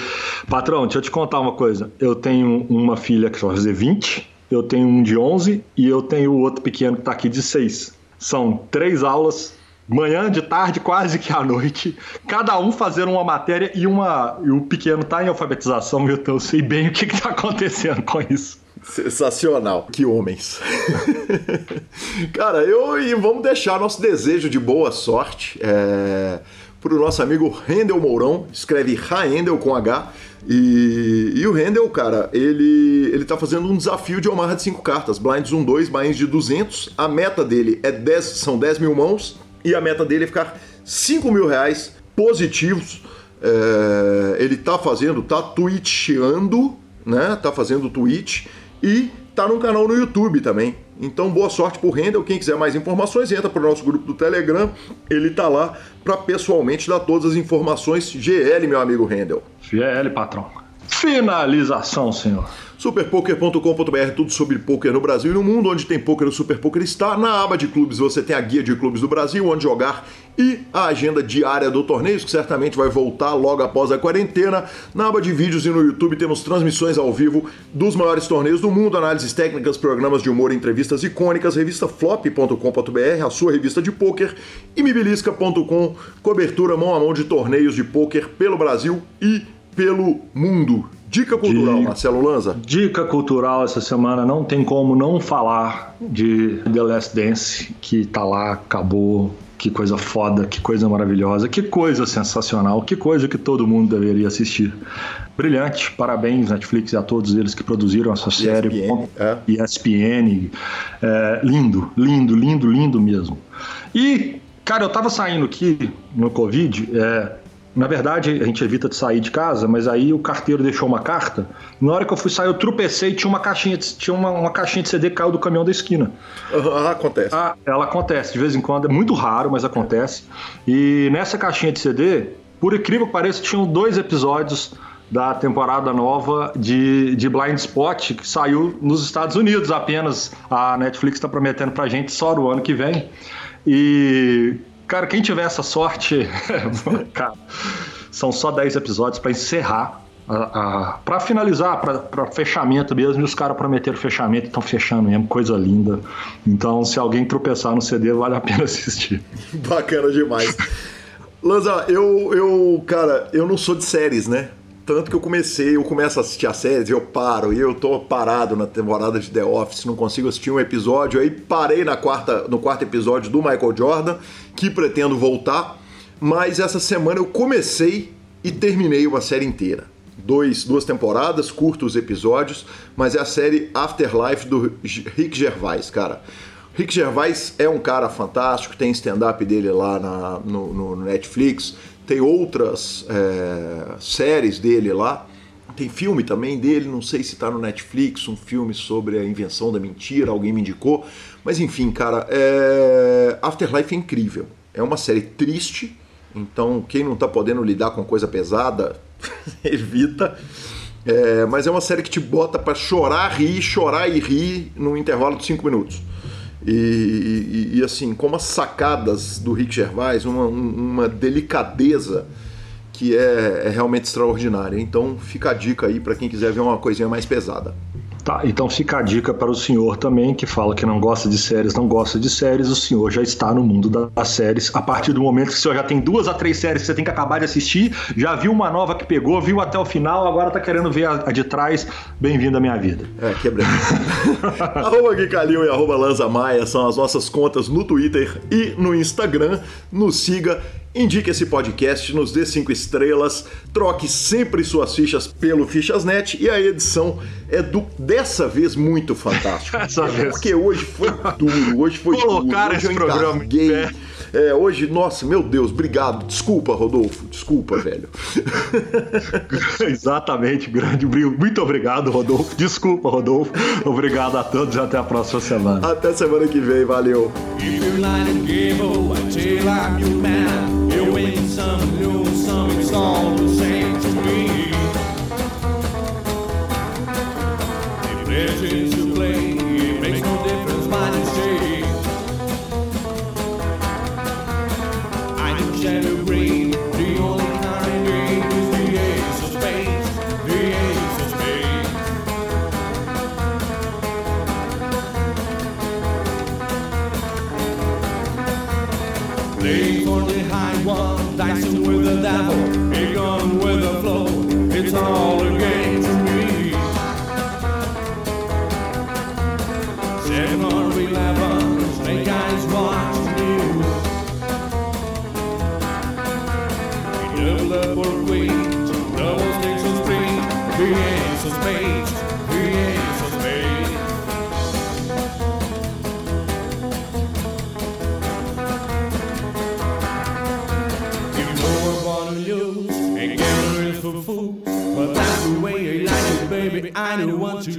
patrão, deixa eu te contar uma coisa. Eu tenho uma filha que vai fazer 20, eu tenho um de 11 e eu tenho o outro pequeno que está aqui de 6. São três aulas, manhã, de tarde, quase que à noite, cada um fazendo uma matéria e uma e o pequeno está em alfabetização, então eu sei bem o que está acontecendo com isso. Sensacional. Que homens. Cara, eu e vamos deixar nosso desejo de boa sorte é, para o nosso amigo Rendel Mourão. Escreve Raendel com H. E, e o Rendel, cara, ele, ele tá fazendo um desafio de Omaha de 5 cartas. Blinds 1, 2, blinds de 200. A meta dele é 10, são 10 mil mãos. E a meta dele é ficar 5 mil reais positivos. É, ele tá fazendo, tá tweetando, né? Tá fazendo tweet e tá no canal no YouTube também. Então, boa sorte pro Rendel. Quem quiser mais informações, entra pro nosso grupo do Telegram. Ele tá lá para pessoalmente dar todas as informações. GL, meu amigo Rendel. GL, patrão. Finalização, senhor superpoker.com.br, tudo sobre poker no Brasil e no mundo, onde tem poker, o Super Poker está. Na aba de clubes você tem a guia de clubes do Brasil, onde jogar e a agenda diária do torneio, que certamente vai voltar logo após a quarentena. Na aba de vídeos e no YouTube temos transmissões ao vivo dos maiores torneios do mundo, análises técnicas, programas de humor, entrevistas icônicas, revista flop.com.br, a sua revista de poker, e mibilisca.com, cobertura mão a mão de torneios de poker pelo Brasil e pelo mundo. Dica cultural, Dica, Marcelo Lanza. Dica cultural essa semana não tem como não falar de The Last Dance, que tá lá, acabou. Que coisa foda, que coisa maravilhosa, que coisa sensacional, que coisa que todo mundo deveria assistir. Brilhante, parabéns Netflix e a todos eles que produziram essa série. ESPN, é. ESPN. É, lindo, lindo, lindo, lindo mesmo. E, cara, eu tava saindo aqui no Covid, é, na verdade, a gente evita de sair de casa, mas aí o carteiro deixou uma carta. Na hora que eu fui sair, eu tropecei e tinha uma caixinha de, tinha uma, uma caixinha de CD que caiu do caminhão da esquina. Ah, acontece. Ah, ela acontece, de vez em quando, é muito raro, mas acontece. E nessa caixinha de CD, por incrível que pareça, tinham dois episódios da temporada nova de, de Blind Spot, que saiu nos Estados Unidos apenas. A Netflix está prometendo pra gente só no ano que vem. E Cara, quem tiver essa sorte, cara, são só 10 episódios para encerrar. para finalizar, para fechamento mesmo, e os caras prometeram fechamento, estão fechando mesmo, coisa linda. Então, se alguém tropeçar no CD, vale a pena assistir. Bacana demais. Lanza, eu, eu, cara, eu não sou de séries, né? Tanto que eu comecei, eu começo a assistir a séries, eu paro, e eu tô parado na temporada de The Office, não consigo assistir um episódio, aí parei na quarta, no quarto episódio do Michael Jordan, que pretendo voltar, mas essa semana eu comecei e terminei uma série inteira. Dois, duas temporadas, curtos episódios, mas é a série Afterlife do Rick Gervais, cara. Rick Gervais é um cara fantástico, tem stand-up dele lá na, no, no, Netflix, tem outras é, séries dele lá, tem filme também dele, não sei se está no Netflix, um filme sobre a invenção da mentira, alguém me indicou, mas enfim, cara, é... Afterlife é incrível. É uma série triste, então quem não está podendo lidar com coisa pesada, evita. É... mas é uma série que te bota para chorar, rir, chorar e rir no intervalo de cinco minutos. E, e, e, assim, como as sacadas do Rick Gervais, uma, uma delicadeza que é, é realmente extraordinária. Então fica a dica aí para quem quiser ver uma coisinha mais pesada. Tá, então fica a dica para o senhor também, que fala que não gosta de séries, não gosta de séries, o senhor já está no mundo das séries. A partir do momento que o senhor já tem duas a três séries que você tem que acabar de assistir, já viu uma nova que pegou, viu até o final, agora tá querendo ver a, de trás, bem-vindo à minha vida. É, quebrei. arroba Gui Calil e arroba Lanza Maia são as nossas contas no Twitter e no Instagram. Nos siga Indique esse podcast, nos dê cinco estrelas, troque sempre suas fichas pelo Fichasnet e a edição é do dessa vez muito fantástica. Porque hoje foi duro, hoje foi Colocar duro. Hoje esse programa é, hoje, nossa, meu Deus, obrigado. Desculpa, Rodolfo. Desculpa, velho. Exatamente, grande Muito obrigado, Rodolfo. Desculpa, Rodolfo. Obrigado a todos e até a próxima semana. Até semana que vem, valeu. some new, some it's all the same to me. Imagine I don't want to